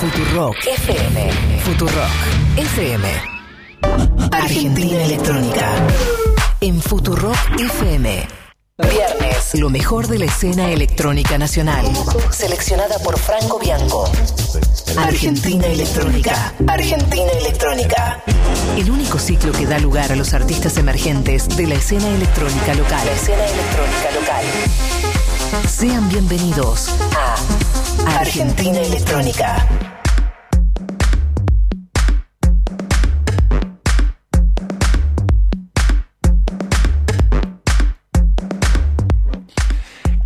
Futurock FM. Futurock FM. Argentina Electrónica. En Futurock FM. Viernes, lo mejor de la escena electrónica nacional. Seleccionada por Franco Bianco. Argentina Electrónica. Argentina Electrónica. El único ciclo que da lugar a los artistas emergentes de la escena electrónica local. La escena electrónica local. Sean bienvenidos a Argentina Electrónica.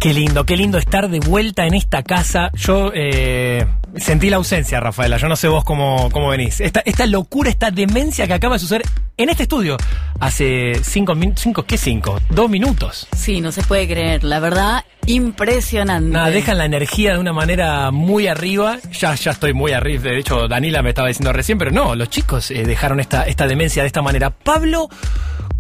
Qué lindo, qué lindo estar de vuelta en esta casa. Yo eh, sentí la ausencia, Rafaela. Yo no sé vos cómo, cómo venís. Esta, esta locura, esta demencia que acaba de suceder en este estudio hace cinco minutos. Cinco, ¿Qué cinco? Dos minutos. Sí, no se puede creer. La verdad, impresionante. Nada, dejan la energía de una manera muy arriba. Ya, ya estoy muy arriba. De hecho, Danila me estaba diciendo recién, pero no, los chicos eh, dejaron esta, esta demencia de esta manera. Pablo,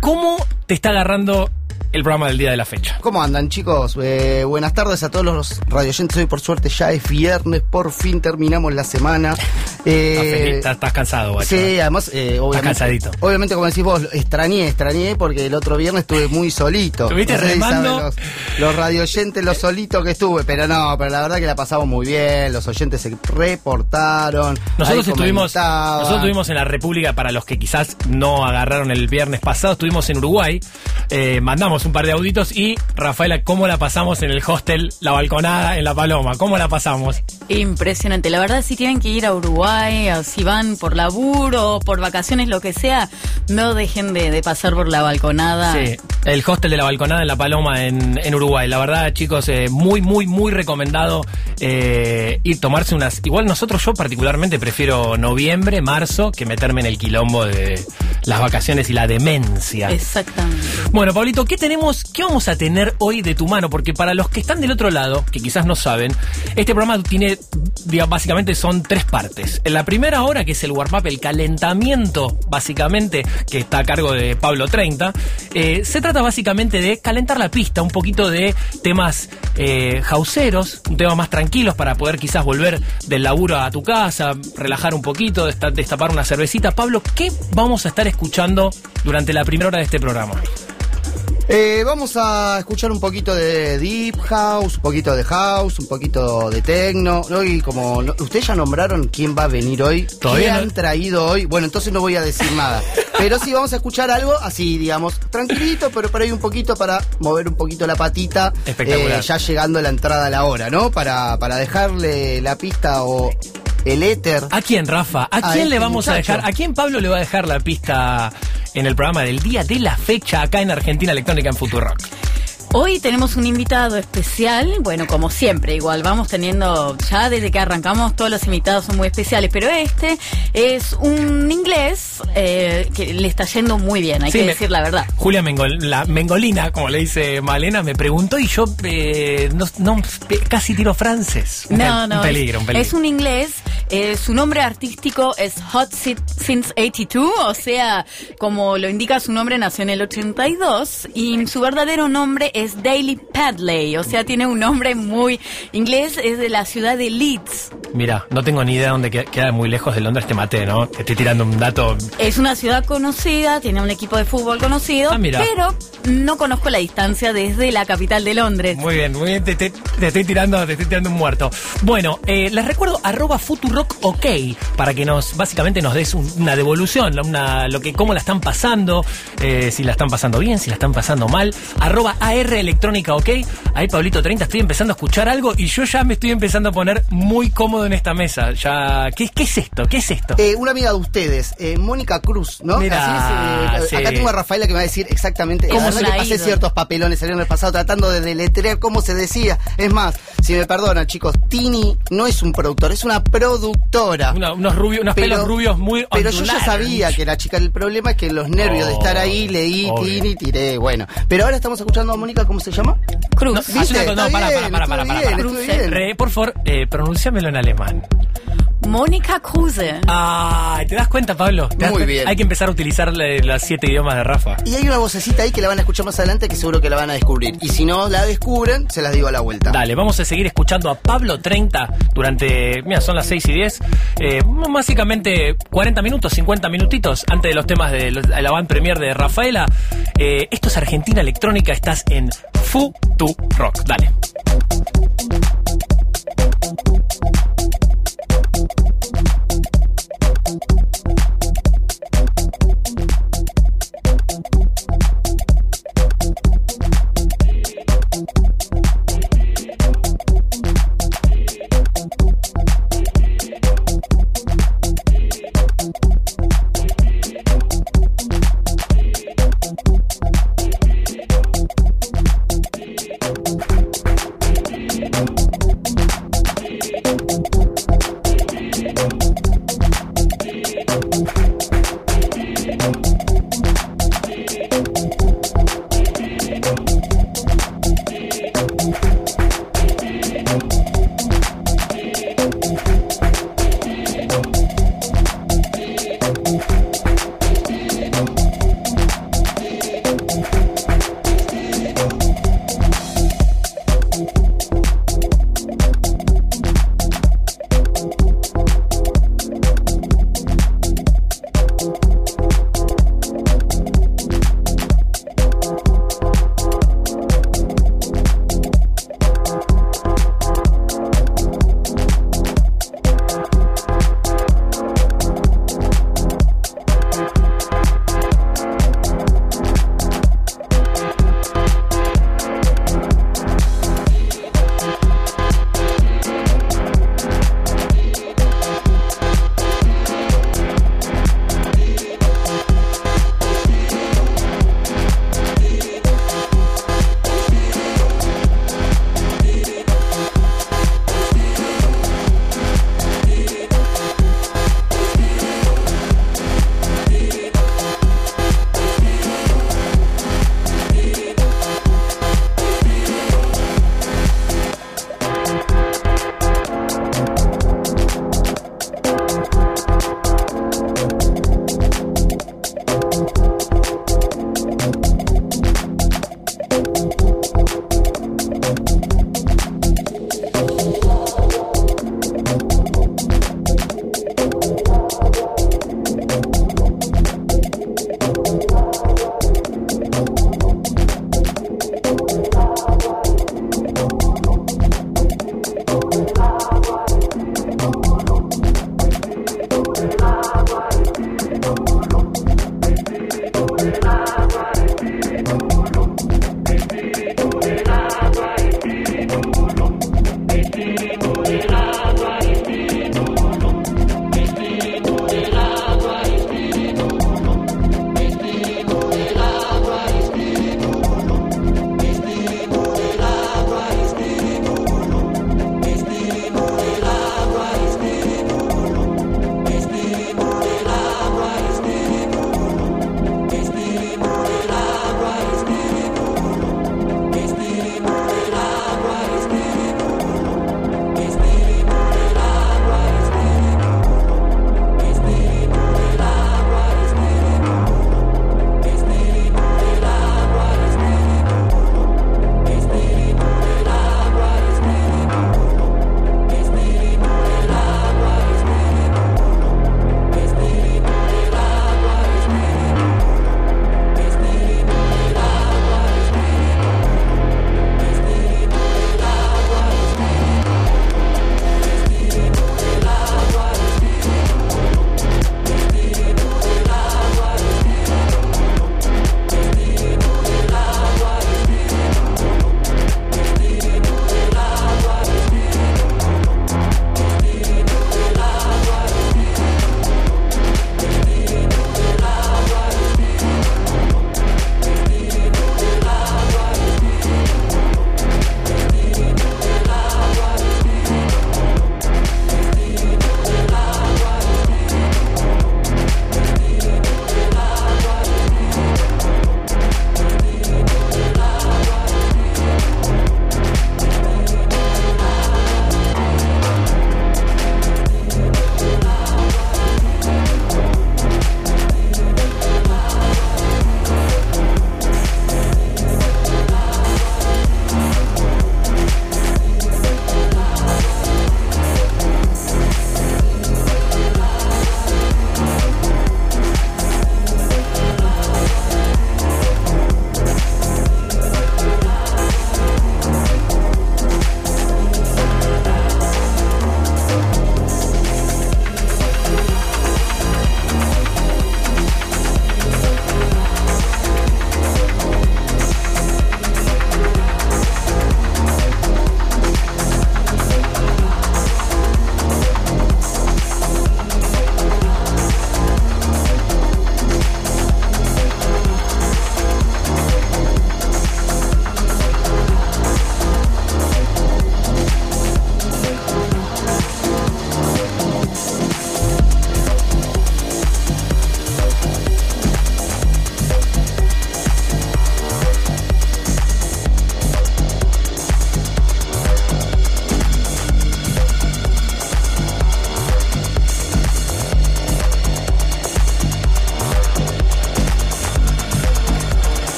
¿cómo te está agarrando el programa del día de la fecha. ¿Cómo andan, chicos? Eh, buenas tardes a todos los radioyentes. Hoy, por suerte, ya es viernes. Por fin terminamos la semana. Eh, estás, estás, cansado, guacho. Sí, además, eh, obviamente. Estás cansadito. Obviamente, como decís vos, extrañé, extrañé porque el otro viernes estuve muy solito. ¿Estuviste no sé si remando? saben Los, los radioyentes, lo solito que estuve. Pero no, pero la verdad que la pasamos muy bien. Los oyentes se reportaron. Nosotros estuvimos, nosotros estuvimos en la República, para los que quizás no agarraron el viernes pasado, estuvimos en Uruguay, eh, un par de auditos y Rafaela, ¿cómo la pasamos en el hostel La Balconada en La Paloma? ¿Cómo la pasamos? Impresionante. La verdad, si tienen que ir a Uruguay, si van por laburo, por vacaciones, lo que sea, no dejen de, de pasar por la balconada. Sí, el hostel de La Balconada en La Paloma en, en Uruguay. La verdad, chicos, eh, muy, muy, muy recomendado eh, ir tomarse unas... Igual nosotros, yo particularmente prefiero noviembre, marzo, que meterme en el quilombo de las vacaciones y la demencia. Exactamente. Bueno, Pablito, ¿qué tenemos, qué vamos a tener hoy de tu mano? Porque para los que están del otro lado, que quizás no saben, este programa tiene, básicamente son tres partes. En la primera hora, que es el warm-up, el calentamiento, básicamente, que está a cargo de Pablo 30, eh, se trata básicamente de calentar la pista, un poquito de temas eh, houseeros, un tema más tranquilos para poder quizás volver del laburo a tu casa, relajar un poquito, desta- destapar una cervecita. Pablo, ¿qué vamos a estar escuchando durante la primera hora de este programa? Eh, vamos a escuchar un poquito de Deep House, un poquito de House, un poquito de Tecno. ¿no? Y como no- ustedes ya nombraron quién va a venir hoy, Todavía qué no. han traído hoy, bueno, entonces no voy a decir nada. Pero sí vamos a escuchar algo así, digamos, tranquilito, pero por ahí un poquito para mover un poquito la patita. Espectacular. eh, ya llegando a la entrada a la hora, ¿no? Para, para dejarle la pista o el éter. ¿A quién, Rafa? ¿A quién este le vamos a dejar? ¿A quién Pablo le va a dejar la pista en el programa del día de la fecha acá en Argentina Electrónica en Futurock? Hoy tenemos un invitado especial, bueno, como siempre, igual vamos teniendo, ya desde que arrancamos todos los invitados son muy especiales, pero este es un inglés eh, que le está yendo muy bien, hay Sí, que me- decir la verdad. Julia Mengol- la Mengolina, como le dice Malena, me preguntó y yo eh, no, no, casi tiro francés. No, no, un peligro, es, un peligro. es un inglés, eh, su nombre artístico es Hot Si- Since 82, o sea, como lo indica su nombre, nació en el 82, y su verdadero nombre es Daily Padley, o sea, tiene un nombre muy inglés, es de la ciudad de Leeds. Mira, no tengo ni idea dónde que- queda muy lejos de Londres, te maté, ¿no? Te estoy tirando un dato. Es una ciudad conocida, tiene un equipo de fútbol conocido, Ah, mira. pero no conozco la distancia desde la capital de Londres. Muy bien, muy bien, te, te- te estoy tirando, te estoy tirando un muerto. Bueno, eh, les recuerdo arroba Futurock OK para que nos, básicamente nos des un- una devolución, una, lo que, cómo la están pasando, eh, si la están pasando bien, si la están pasando mal. Arroba AR Electrónica OK. Ahí Pablito 30, estoy empezando a escuchar algo y yo ya me estoy empezando a poner muy cómodo en esta mesa. Ya, ¿qué, qué es esto? ¿Qué es esto? Eh, una amiga de ustedes, eh, Mónica Cruz, ¿no? Mirá, Así es, eh, sí. Acá tengo a Rafaela que me va a decir exactamente. ¿Cómo la se ha pasé ciertos papelones el viernes pasado tratando de deletrear cómo se decía. Es más, si me perdonan, chicos, Tini no es un productor, es una productora. Una- unos rubios, unos pelos rubios muy Pero yo ya sabía que era chica. El problema es que los nervios de estar ahí leí, Obvio. Tini, tiré. Bueno, pero ahora estamos escuchando a Mónica, ¿cómo se llama? Cruz. No, haz una no, para, para, para, para, para, para. Re, por favor, eh, pronunciámelo en alemán. Mónica Kruse. Ah, ¿te das cuenta, Pablo? ¿Te das Muy bien. Hay que empezar a utilizar los siete idiomas de Rafa. Y hay una vocecita ahí que la van a escuchar más adelante que seguro que la van a descubrir. Y si no la descubren, se las digo a la vuelta. Dale, vamos a seguir escuchando a Pablo 30 durante, mira, son las 6 y 10, eh, básicamente 40 minutos, 50 minutitos antes de los temas de la van premier de Rafaela. Eh, esto es Argentina Electrónica, estás en Futu Rock. Dale.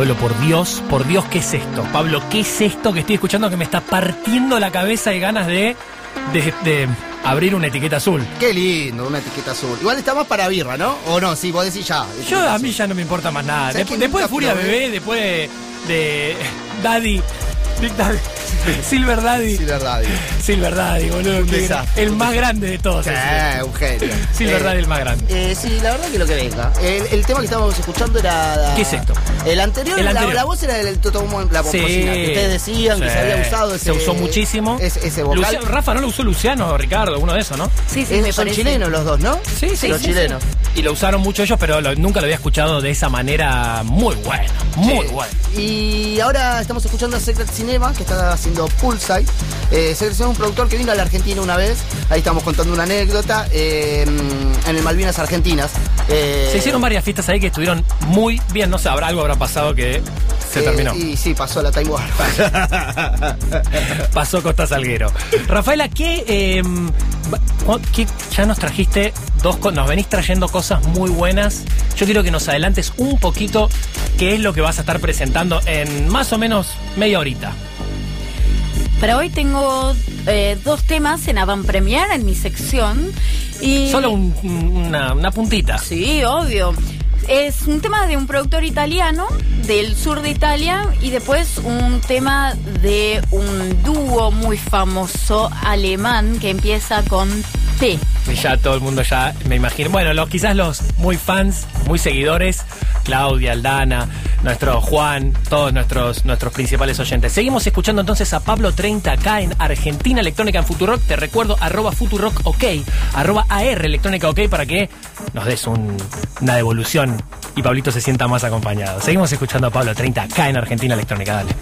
Pablo, por Dios, por Dios, ¿qué es esto? Pablo, ¿qué es esto que estoy escuchando que me está partiendo la cabeza y ganas de, de, de abrir una etiqueta azul? Qué lindo, una etiqueta azul. Igual está más para birra, ¿no? O no, sí, vos decís ya. Yo a mí ya no me importa más nada. ¿Sabes Dep- quién después de Furia probé? Bebé, después de, de Daddy, Big Daddy, Silver Daddy, Sí, verdad. digo. Silver Daddy, boludo. Un desastre, el un más grande de todos. Sí, un genio. Silver Eh, Daddy, el más grande. Eh, sí, la verdad que lo que venga. El, el tema que estábamos escuchando era. ¿Qué es esto? El anterior, El la- anterior. La, voz era del Toto Mo- la Sí. Que ustedes decían que se había usado ese. Se usó muchísimo. Ese, ese vocal. Lucia- Rafa, ¿no lo usó Luciano o Ricardo? Uno de esos, ¿no? Sí, sí, Es- me son parece. chilenos los dos, ¿no? Sí, sí, Los sí, chilenos. Y lo usaron mucho ellos, pero lo- nunca lo había escuchado de esa manera muy buena. Muy Sí. buena. Y ahora estamos escuchando a Secret Cinema, que está haciendo Pulside. Eh, Secret Cinema es un productor que vino a la Argentina una vez. Ahí estamos contando una anécdota. eh, en el Malvinas Argentinas. Eh, Se hicieron varias fiestas ahí que estuvieron muy bien. No sé, habrá algo habrá pasado que se eh, terminó. Y sí, pasó la Warp. Pasó Costa Salguero. Rafaela, ¿qué, eh, va- qué- ya nos trajiste dos nos venís trayendo cosas muy buenas. Yo quiero que nos adelantes un poquito qué es lo que vas a estar presentando en más o menos media horita. Para hoy tengo eh, dos temas en avant premier en mi sección. Y Solo un- una, una puntita. Sí, obvio. Es un tema de un productor italiano del sur de Italia y después un tema de un dúo muy famoso alemán que empieza con T. Y ya todo el mundo ya me imagino. Bueno, los, quizás los muy fans, muy seguidores, Claudia, Aldana, nuestro Juan, todos nuestros, nuestros principales oyentes. Seguimos escuchando entonces a Pablo 30 acá en Argentina Electrónica en Futurock. Te recuerdo arroba Futurock OK, arroba AR Electrónica OK para que nos des un- una devolución y Pablito se sienta más acompañado. Seguimos escuchando a Pablo 30 acá en Argentina Electrónica. Dale.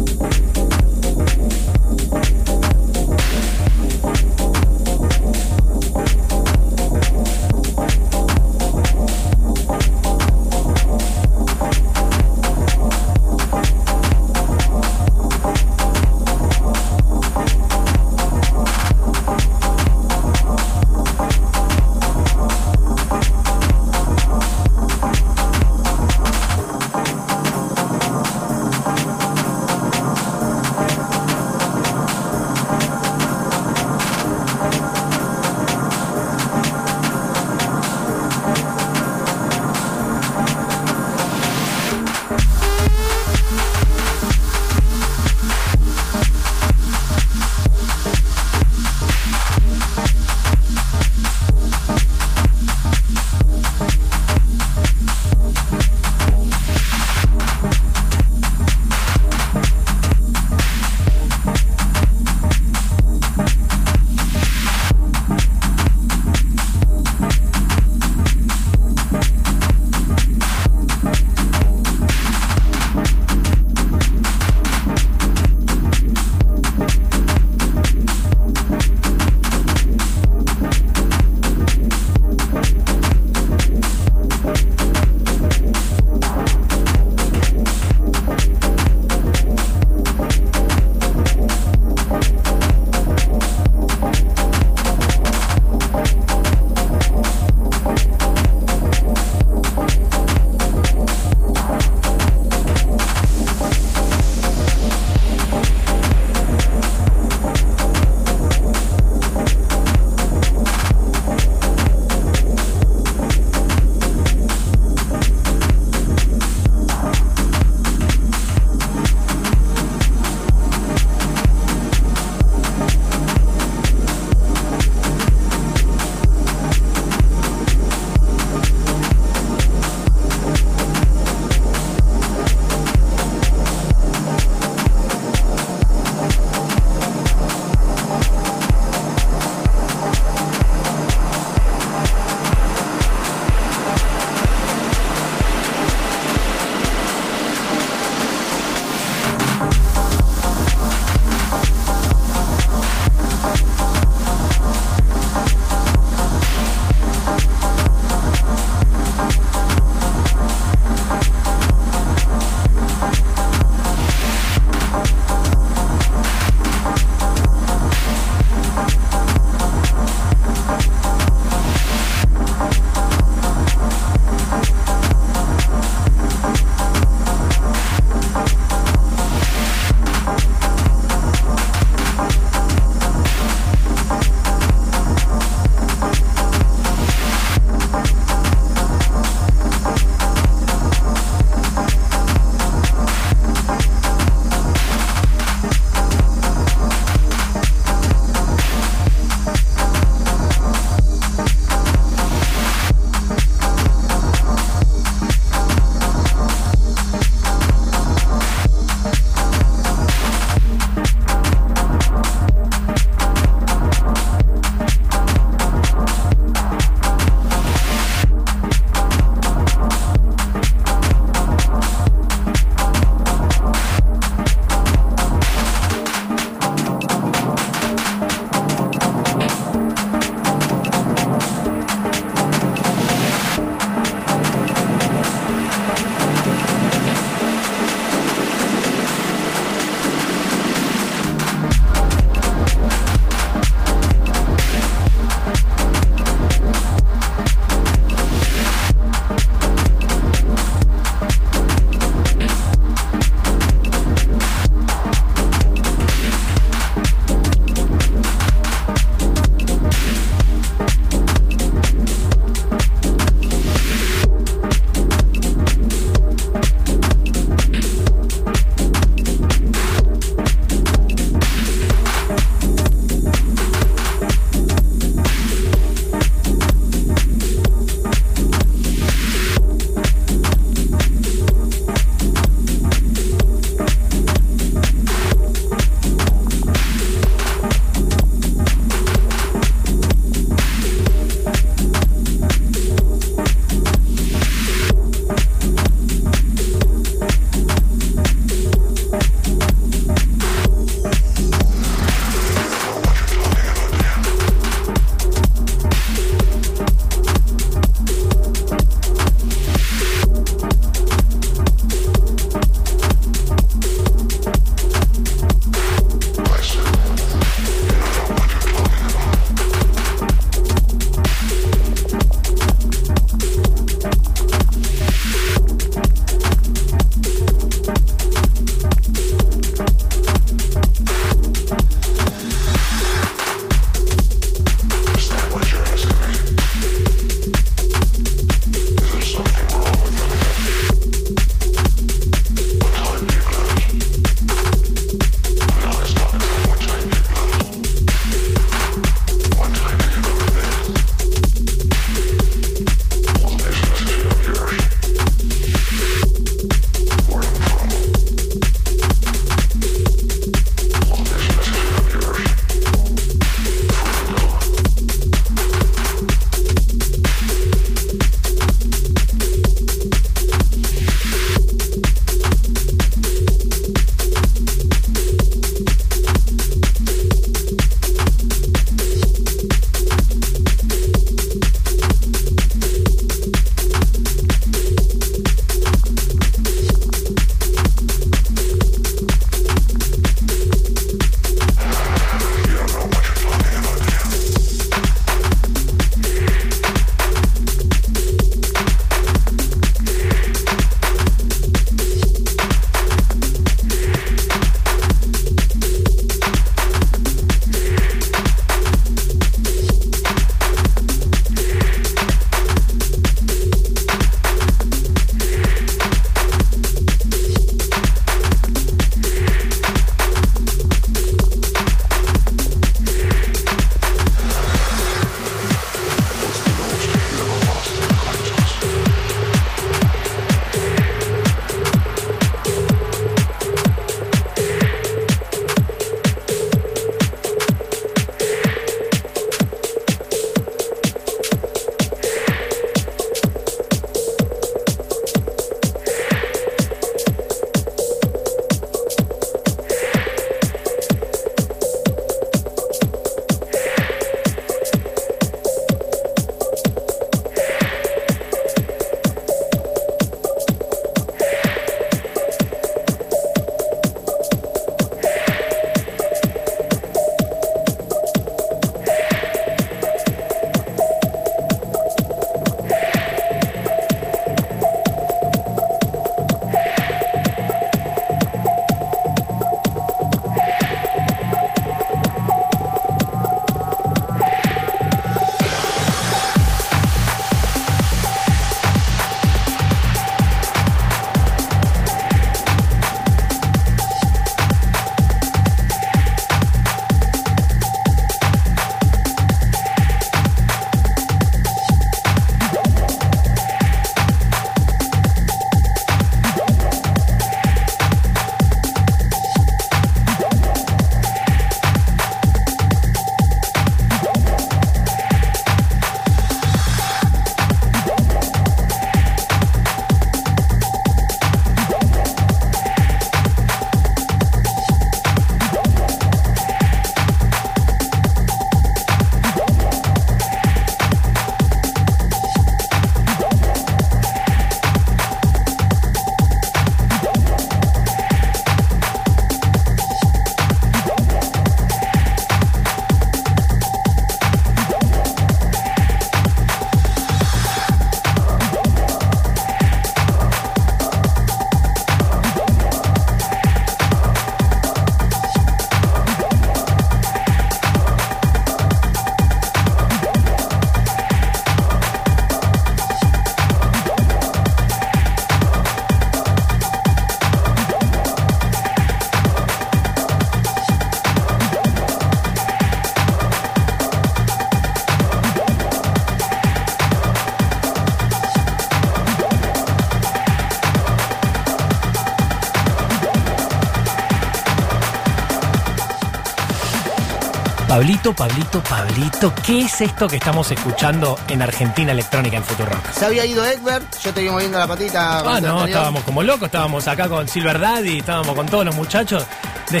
Pablito, Pablito, Pablito, ¿qué es esto que estamos escuchando en Argentina Electrónica en Futurock? Se había ido Egbert, yo te iba moviendo la patita. Ah, no, anterior. estábamos como locos, estábamos acá con Silver Daddy, estábamos con todos los muchachos, de-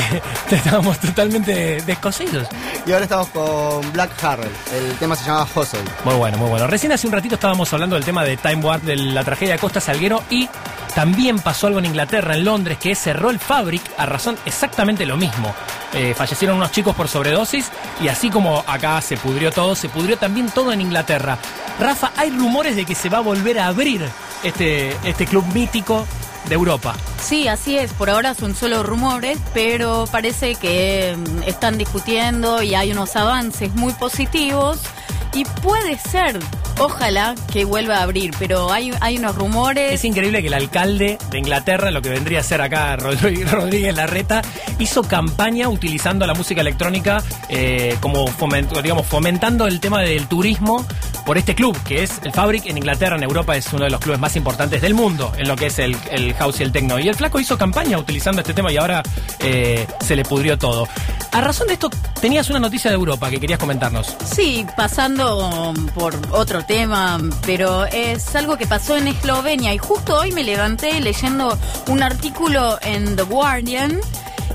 de- estábamos totalmente descosidos. Y ahora estamos con Black Harrell. El tema se llama Hustle. Muy bueno, muy bueno. Recién hace un ratito estábamos hablando del tema de Time Warp, de la tragedia de Costa Salguero y también pasó algo en Inglaterra, en Londres, que cerró el Fabric a razón exactamente lo mismo. Eh, fallecieron unos chicos por sobredosis y así como acá se pudrió todo, se pudrió también todo en Inglaterra. Rafa, hay rumores de que se va a volver a abrir este, este club mítico de Europa. Sí, así es. Por ahora son solo rumores, pero parece que mm, están discutiendo y hay unos avances muy positivos. Y puede ser, ojalá que vuelva a abrir, pero hay, hay unos rumores. Es increíble que el alcalde de Inglaterra, lo que vendría a ser acá Rodríguez, Larreta, hizo campaña utilizando la música electrónica eh, como digamos, fomentando el tema del turismo por este club, que es el Fabric en Inglaterra, en Europa, es uno de los clubes más importantes del mundo en lo que es el, el house y el techno. Y el flaco hizo campaña utilizando este tema y ahora eh, se le pudrió todo. A razón de esto, tenías una noticia de Europa que querías comentarnos. Sí, pasando por otro tema, pero es algo que pasó en Eslovenia y justo hoy me levanté leyendo un artículo en The Guardian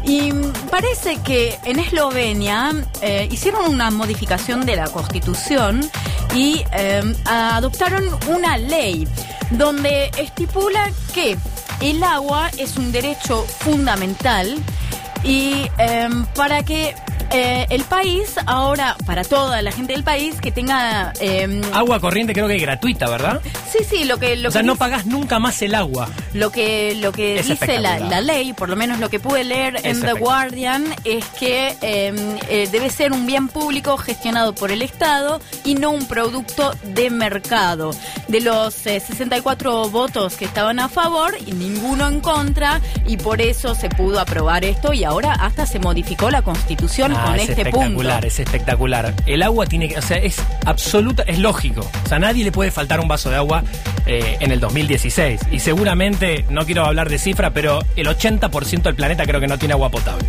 y parece que en Eslovenia eh, hicieron una modificación de la constitución y eh, adoptaron una ley donde estipula que el agua es un derecho fundamental y em, para que eh, el país ahora, para toda la gente del país, que tenga... em, Agua corriente creo que es gratuita, ¿verdad? sí, sí, lo que... Lo o sea, que no dice- pagás nunca más el agua. lo que, lo que Es dice la, la ley, por lo menos lo que pude leer Es en The. Guardian, es que eh, eh, debe ser un bien público gestionado por el Estado y no un producto de mercado. De los eh, 64 votos que estaban a favor y ninguno en contra, y por eso se pudo aprobar esto y ahora hasta se modificó la constitución Ah, con es este punto. espectacular, es espectacular. El agua tiene que, o sea, es absoluta, es lógico. O sea, nadie le puede faltar un vaso de agua eh, en el 2016. Y seguramente, no quiero hablar de cifra, pero el 80% del planeta creo que no tiene agua potable.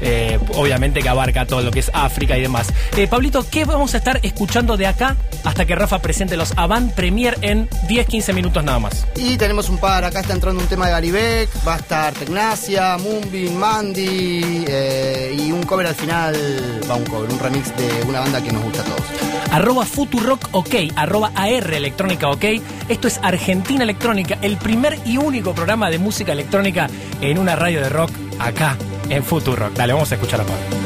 Eh, obviamente que abarca todo lo que es África y demás. Eh, Pablito, ¿qué vamos a estar escuchando de acá hasta que Rafa presente los Avant Premier en 10-15 minutos nada más? Y tenemos un par, acá está entrando un tema de Garibek, va a estar Tecnacia, Moonbeam, Mandy eh, y un cover al final, va un un remix de una banda que nos gusta a todos. arroba Futurock OK, arroba AR Electrónica OK. Esto es Argentina Electrónica, el primer y único programa de música electrónica en una radio de rock acá en Futurock. Dale, vamos a escuchar a Pablo.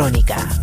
Electrónica.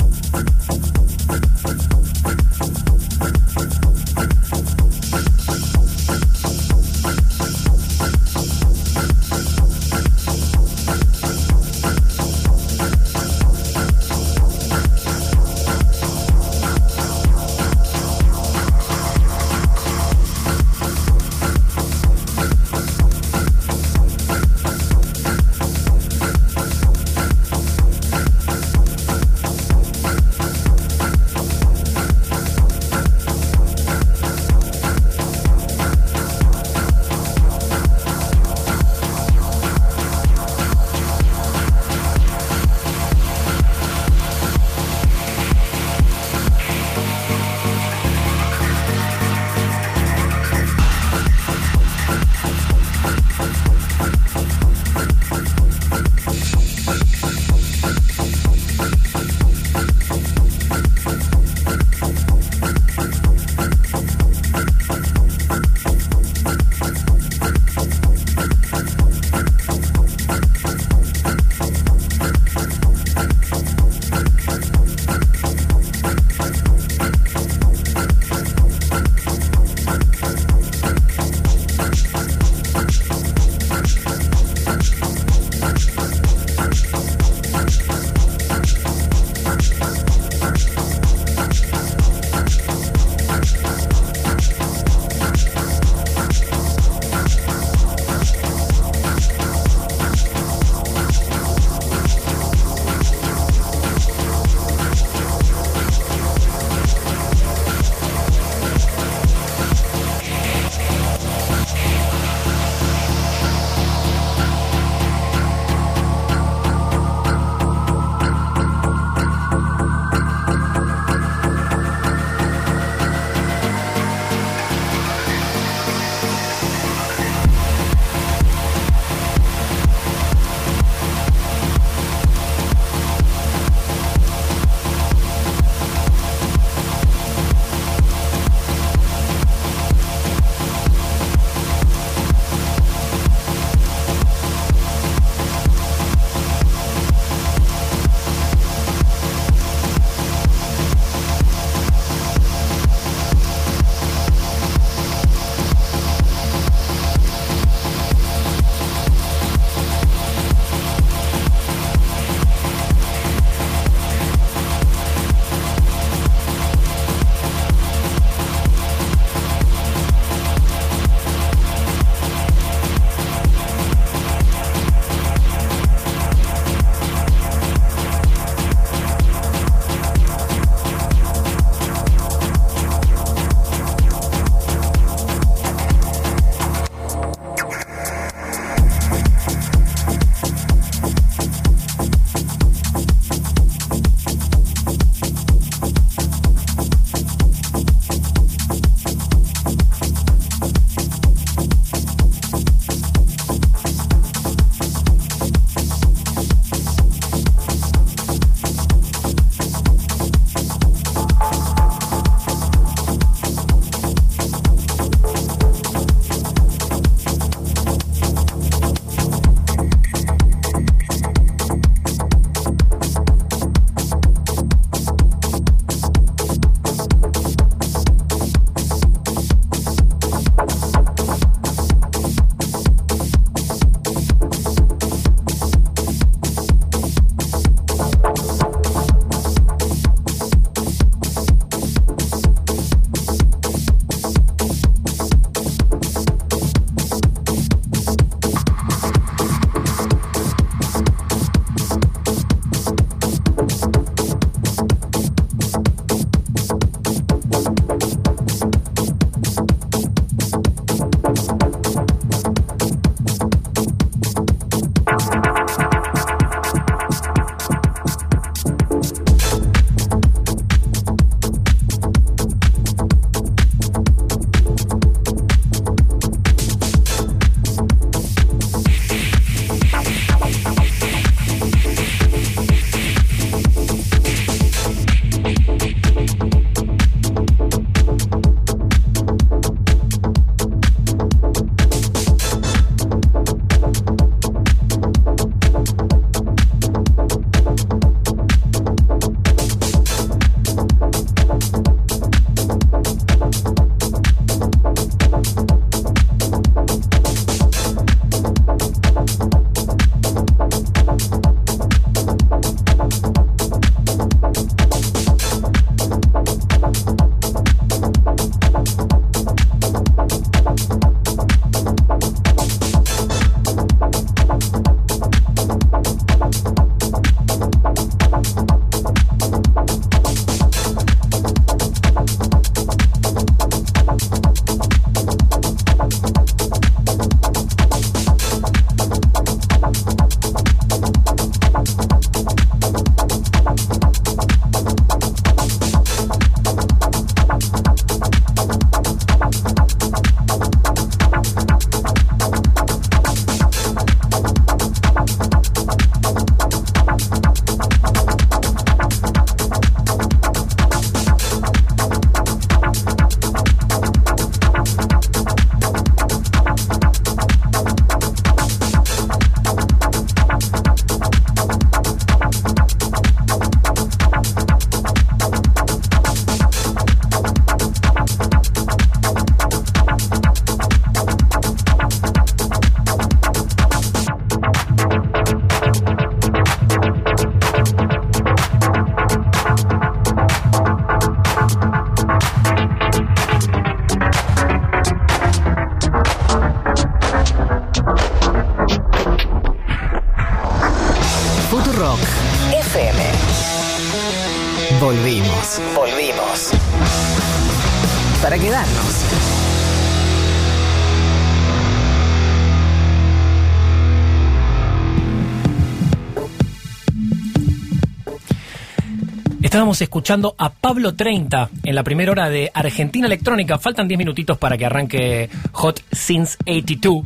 Estábamos escuchando a Pablo 30 en la primera hora de Argentina Electrónica. Faltan 10 minutitos para que arranque Hot Since 82.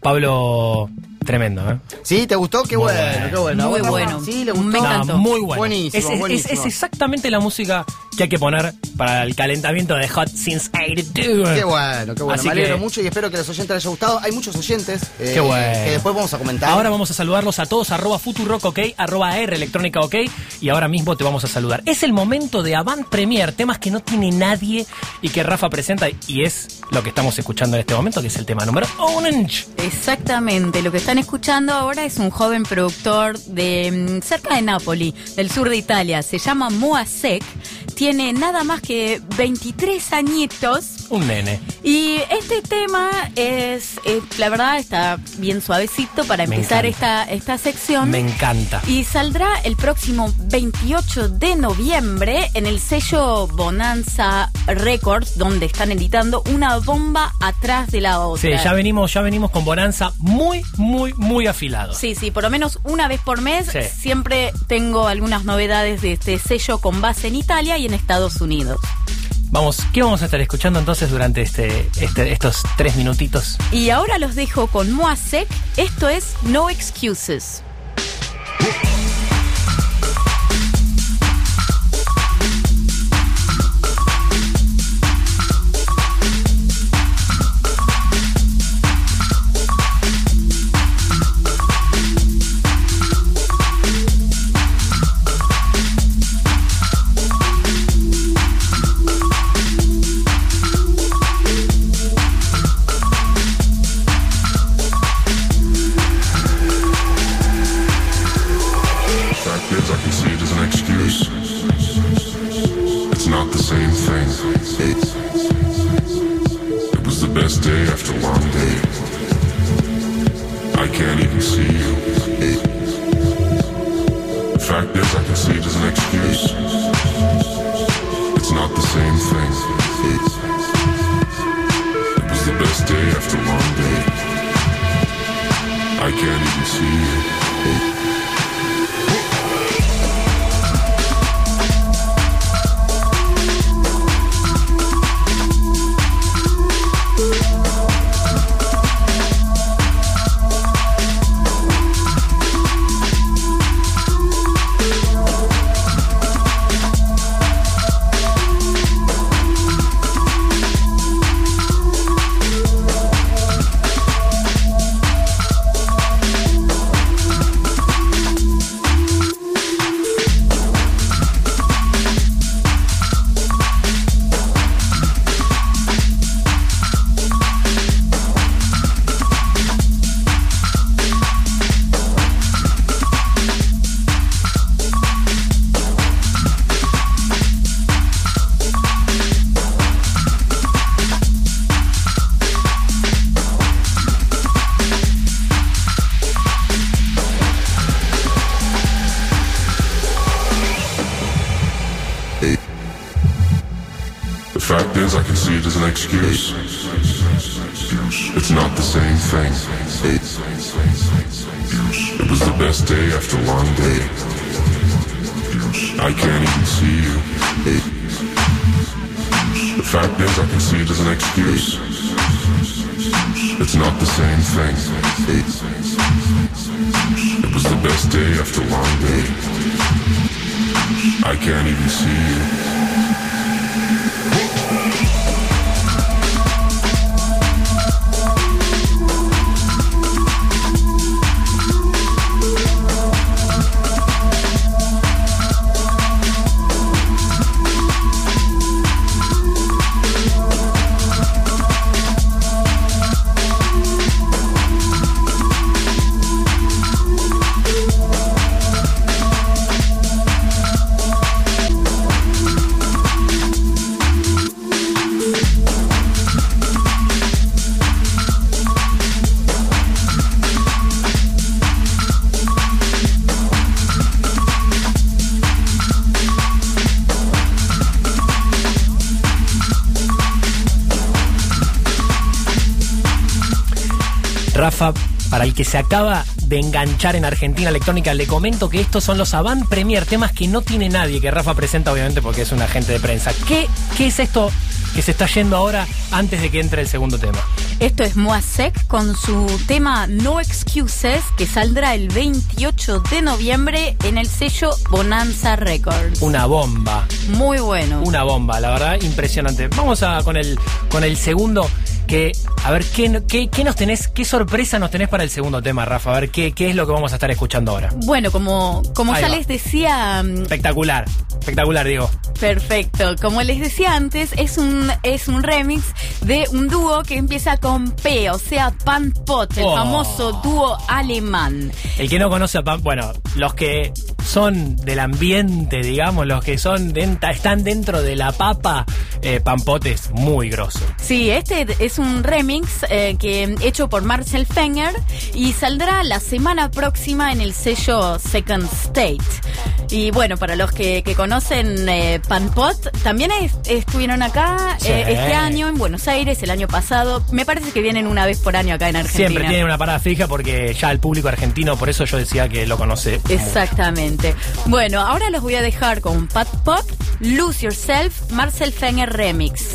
Pablo, tremendo, ¿eh? ¿Sí? ¿Te gustó? Qué bueno, bueno. qué bueno. Muy Bueno. Sí, le Me gustó. encantó. No, muy bueno. Buenísimo, es, es- es- buenísimo. es exactamente la música que hay que poner para el calentamiento de Hot Since 82. Qué bueno, qué bueno. Así Me alegro que- mucho y espero que a los oyentes les haya gustado. Hay muchos oyentes eh, Qué bueno. que después vamos a comentar. Ahora vamos a saludarlos a todos, arroba Futurock OK, arroba R electrónica OK, y ahora mismo te vamos a saludar. Es el momento de Avant Premier, temas que no tiene nadie y que Rafa presenta, y es lo que estamos escuchando en este momento, que es el tema número Orange. Exactamente, lo que están escuchando ahora es un joven productor de mm, cerca de Nápoli, del sur de Italia. Se llama Moasek, tiene nada más que 23 añitos Un nene. y este tema es, eh, la verdad, está bien suavecito para Me empezar esta, esta sección. Me encanta. Y saldrá el próximo 28 de noviembre en el sello Bonanza Records, donde están editando una bomba atrás de la Sí, otra. ya venimos, ya venimos con Bonanza muy, muy, muy afilados. Sí, sí, por lo menos una vez por mes Sí. siempre tengo algunas novedades de este sello con base en Italia y en Estados Unidos. Vamos, ¿qué vamos a estar escuchando entonces durante este, este- estos tres minutitos? Y ahora los dejo con Moasek, esto es No Excuses. Excuse. It's not the same thing. It was the best day after long day. I can't even see you. Que se acaba de enganchar en Argentina Electrónica, le comento que estos son los Avant Premier, temas que no tiene nadie, que Rafa presenta obviamente porque es un agente de prensa. ¿Qué, qué es esto que se está yendo ahora antes de que entre el segundo tema? Esto es Moasek con su tema No Excuses que saldrá el 28 de noviembre en el sello Bonanza Records. Una bomba. Muy bueno. Una bomba, la verdad, impresionante. Vamos a con el con el segundo que a ver qué, qué, qué nos tenés, qué sorpresa nos tenés para el segundo tema, Rafa. A ver qué, qué es lo que vamos a estar escuchando ahora. Bueno, como, como Ahí ya va. les decía, mm, Espectacular, espectacular, digo. perfecto. Como les decía antes, es un, es un remix de un dúo que empieza con P, o sea, Pan Pot, el Oh. famoso dúo alemán. El que no conoce a Pam, bueno, los que son del ambiente, digamos, los que son denta- están dentro de la papa, eh, Pampote es muy grosso. Sí, este es un remix eh, que hecho por Marcel Fenger y saldrá la semana próxima en el sello Second State. Y bueno, para los que, que conocen eh, Panpot, también es- estuvieron acá Sí. eh, este año en Buenos Aires, el año pasado. Me parece que vienen una vez por año acá en Argentina. Siempre tienen una parada fija porque ya el público argentino, por eso yo decía que lo conoce. mucho. Exactamente. Bueno, ahora los voy a dejar con Pat Pop, Lose Yourself, Marcel Fenger Remix.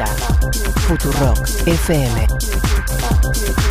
Futurock FM.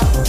Bye.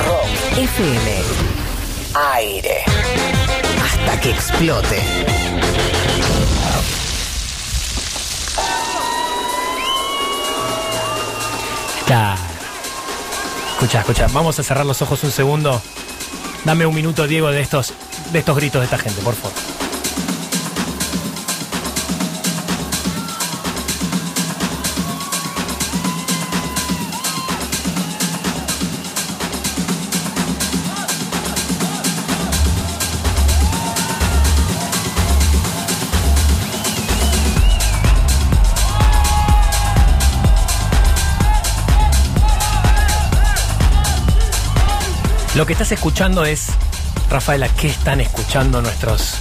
FM. Aire. Hasta que explote. Claro. Escucha, escucha, vamos a cerrar los ojos un segundo. Dame un minuto, Diego, de estos, de estos gritos de esta gente, por favor. Lo que estás escuchando es, Rafaela, ¿qué están escuchando nuestros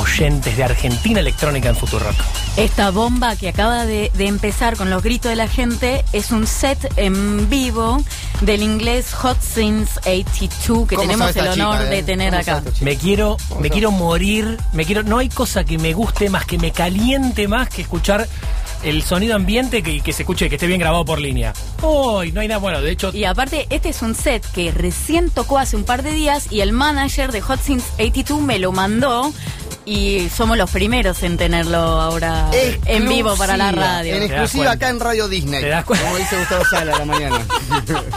oyentes de Argentina Electrónica en Futurock? Esta bomba que acaba de, de empezar con los gritos de la gente es un set en vivo del inglés Hot Since 82 que ¿Cómo tenemos el honor chica, de eh? tener ¿Cómo acá. Me quiero, ¿Cómo me quiero morir, me quiero, no hay cosa que me guste más, que me caliente más que escuchar el sonido ambiente que, que se escuche, que esté bien grabado por línea. Uy, no hay nada bueno, de hecho, Y aparte, este es un set que recién tocó hace un par de días y el manager de Hot Since 82 me lo mandó y somos los primeros en tenerlo ahora en vivo para la radio. En exclusiva acá en Radio Disney. Te das cuenta. Como dice Gustavo Sala a la mañana.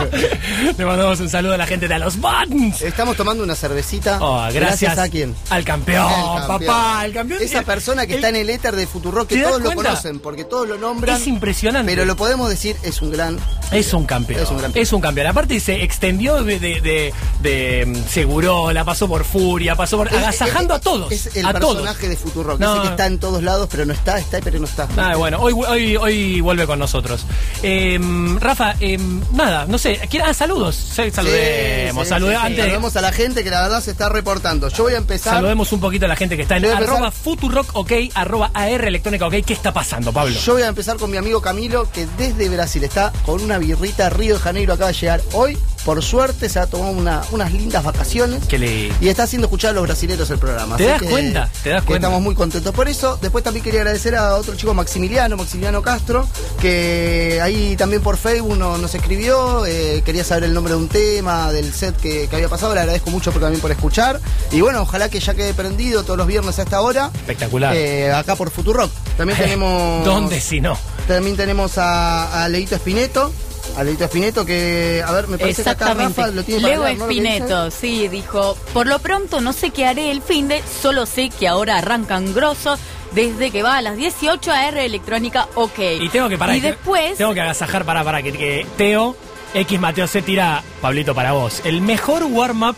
le mandamos un saludo a la gente de A los Buttons. Estamos tomando una cervecita. Oh, gracias, a quién. Al campeón, El campeón. papá, el campeón. Esa persona que El- está en el éter de Futurock, que ¿Te das todos lo conocen, porque todos lo nombran. Es impresionante. Pero lo podemos decir, es un gran. Es un campeón. Es un gran- Es un campeón. Aparte se extendió de, de, de, de, mm, Segurola, pasó por Furia, pasó por. agasajando a todos. Es el a todos. personaje de Futurock. No. Ese que está en todos lados, pero no está, está, pero no está. Ah, bueno, hoy, hoy, hoy vuelve con nosotros. Eh, Rafa, eh, nada, no sé. ¿quiere- Ah, saludos. Saludemos. Sí, sí, salude- sí, sí. antes de- Saludemos a la gente que la verdad se está reportando. Yo voy a empezar. Saludemos un poquito a la gente que está en arroba Futurock OK, arroba AR Electrónica OK. ¿Qué está pasando, Pablo? Yo voy a empezar con mi amigo Camilo, que desde Brasil está con una birrita Río de Janeiro, acaba de llegar hoy. Por suerte se ha tomado una- unas lindas vacaciones. Que le... Y está haciendo escuchar a los brasileños el programa. ¿Te Así das que- cuenta? ¿Te das cuenta? Estamos muy contentos por eso. Después también quería agradecer a otro chico, Maximiliano, Maximiliano Castro, que ahí también por Facebook no- nos escribió. eh, quería saber el nombre de un tema, del set que, que había pasado. Le agradezco mucho por- también por escuchar. Y bueno, ojalá que ya quede prendido todos los viernes a esta hora. Espectacular. eh, acá por Futurock. También tenemos. ¿Dónde si no? También tenemos a, a Leito Espineto. A Leito Espineto que, a ver, me parece que acá. Rafa lo tiene para Leo. Espineto, sí, dijo, por lo pronto no sé qué haré el fin de, solo sé que ahora arrancan grosso desde que va a las 18 a R Electrónica OK. Y tengo que parar. Y después, Tengo que agasajar para, para que, que Teo X Mateo se tira, Pablito, para vos. El mejor warm-up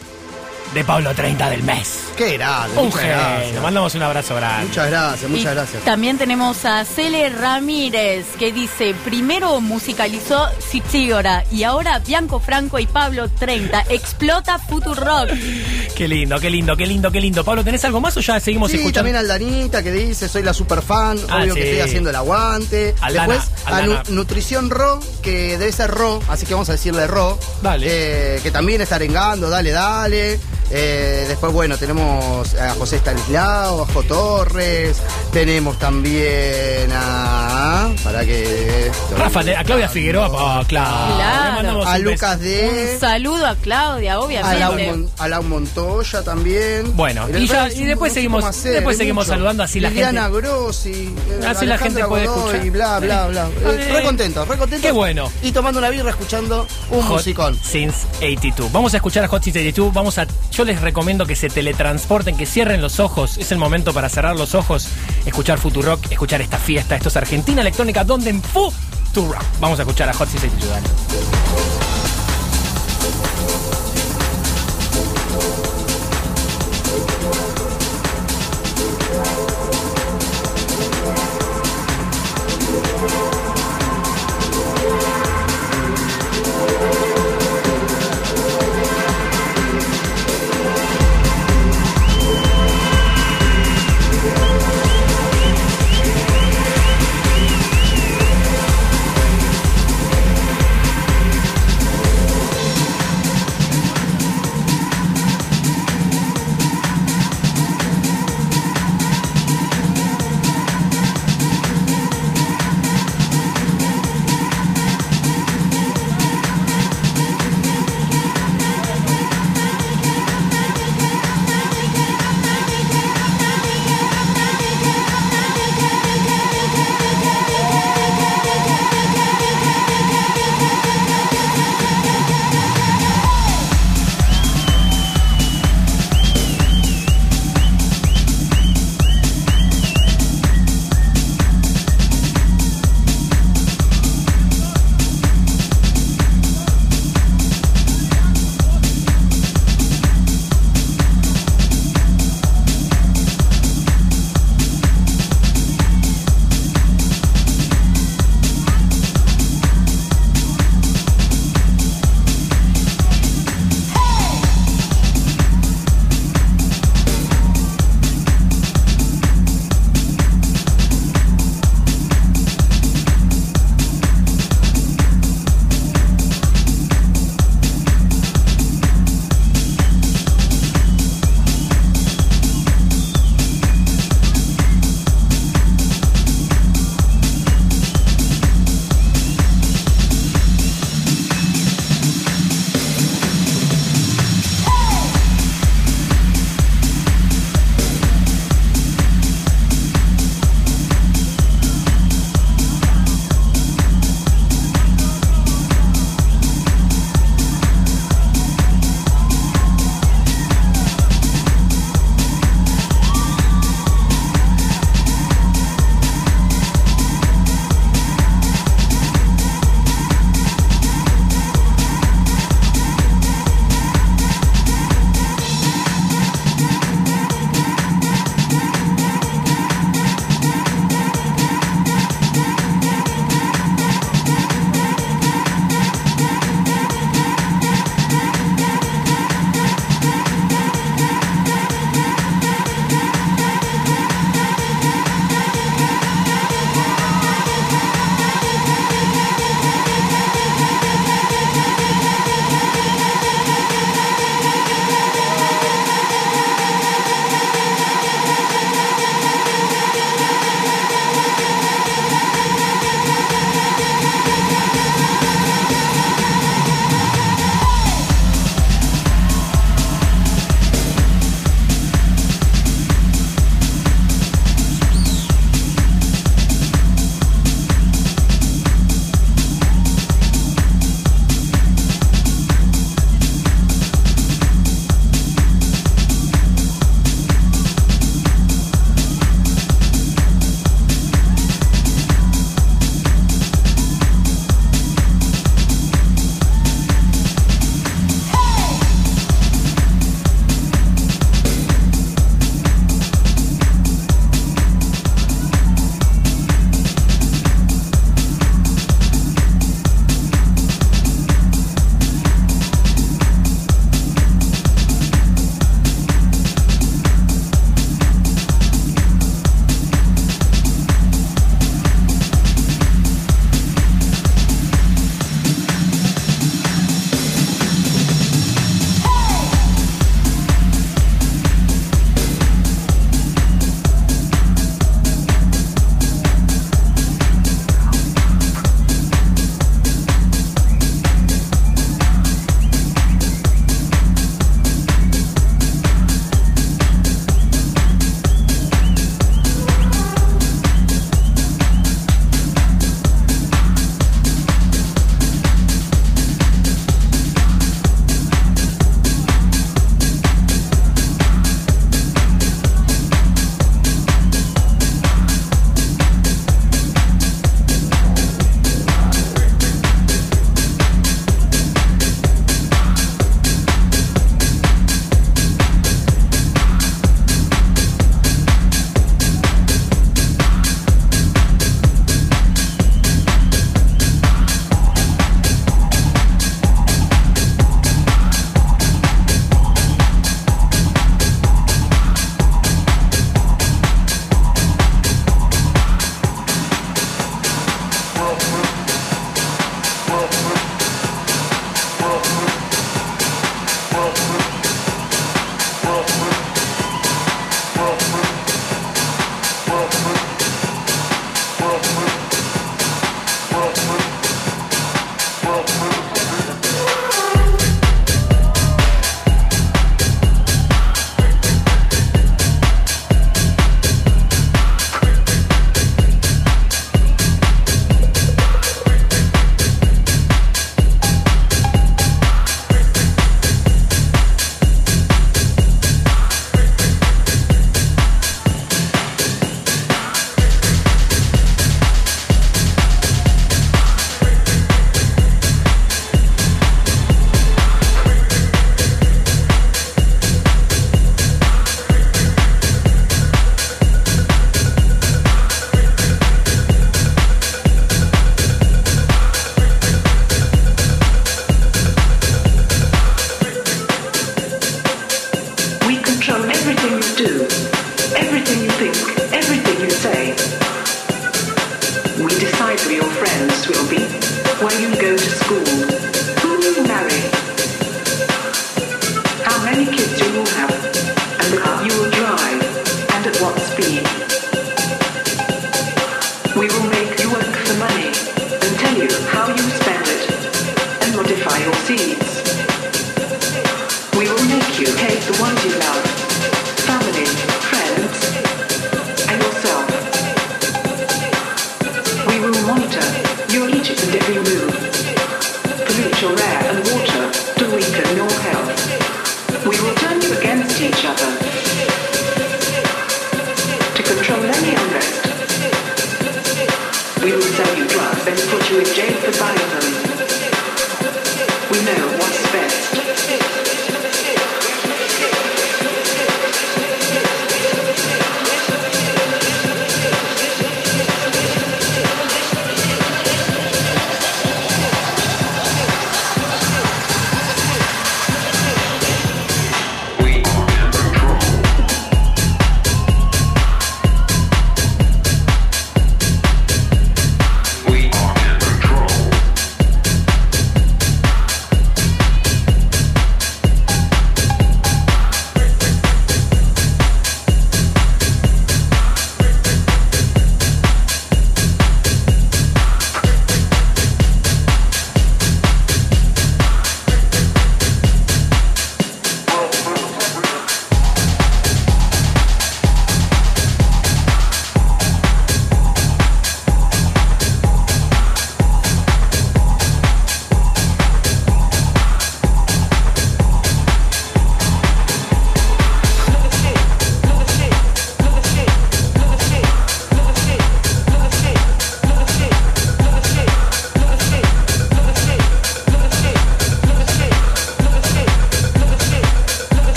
de Pablo 30 del mes. Qué grande. Un muchas. Mandamos un abrazo grande. Muchas gracias, Y muchas gracias. También tenemos a Cele Ramírez que dice, primero musicalizó Sitiora y ahora Bianco Franco y Pablo 30 explota Futurock. Qué lindo, qué lindo, qué lindo, qué lindo. Pablo, ¿tenés algo más o ya seguimos Sí, escuchando? también Aldanita que dice, soy la super fan, Ah, obvio sí. que estoy haciendo el aguante. Aldana, Después, a. Nu- Nutrición Ro, que debe ser Ro, así que vamos a decirle Ro. Dale. Eh, que también está arengando, dale, dale. Eh, después, bueno, tenemos a José Stanislao, a Jo Torres, tenemos también a... Para que... Rafa, a Claudia Figueroa, oh, claro. A un. Lucas Un D. saludo a Claudia, A Lau, obviamente. A Lau Montoya también. Bueno, y ya- y después seguimos- hacer, después seguimos mucho. saludando así la Liliana gente- Grossi, eh, Así la gente puede Godoy, escuchar. bla, bla, bla. Eh, Eh, re contento, re contento. qué bueno. Y tomando una birra escuchando un Hot musicón. Since 82. Vamos a escuchar a Hot Since 82. Vamos a, yo les recomiendo que se teletransporten, que cierren los ojos. Es el momento para cerrar los ojos, escuchar Futurock, escuchar esta fiesta. Esto es Argentina Electrónica, donde en Futurock. Vamos a escuchar a Hot 82.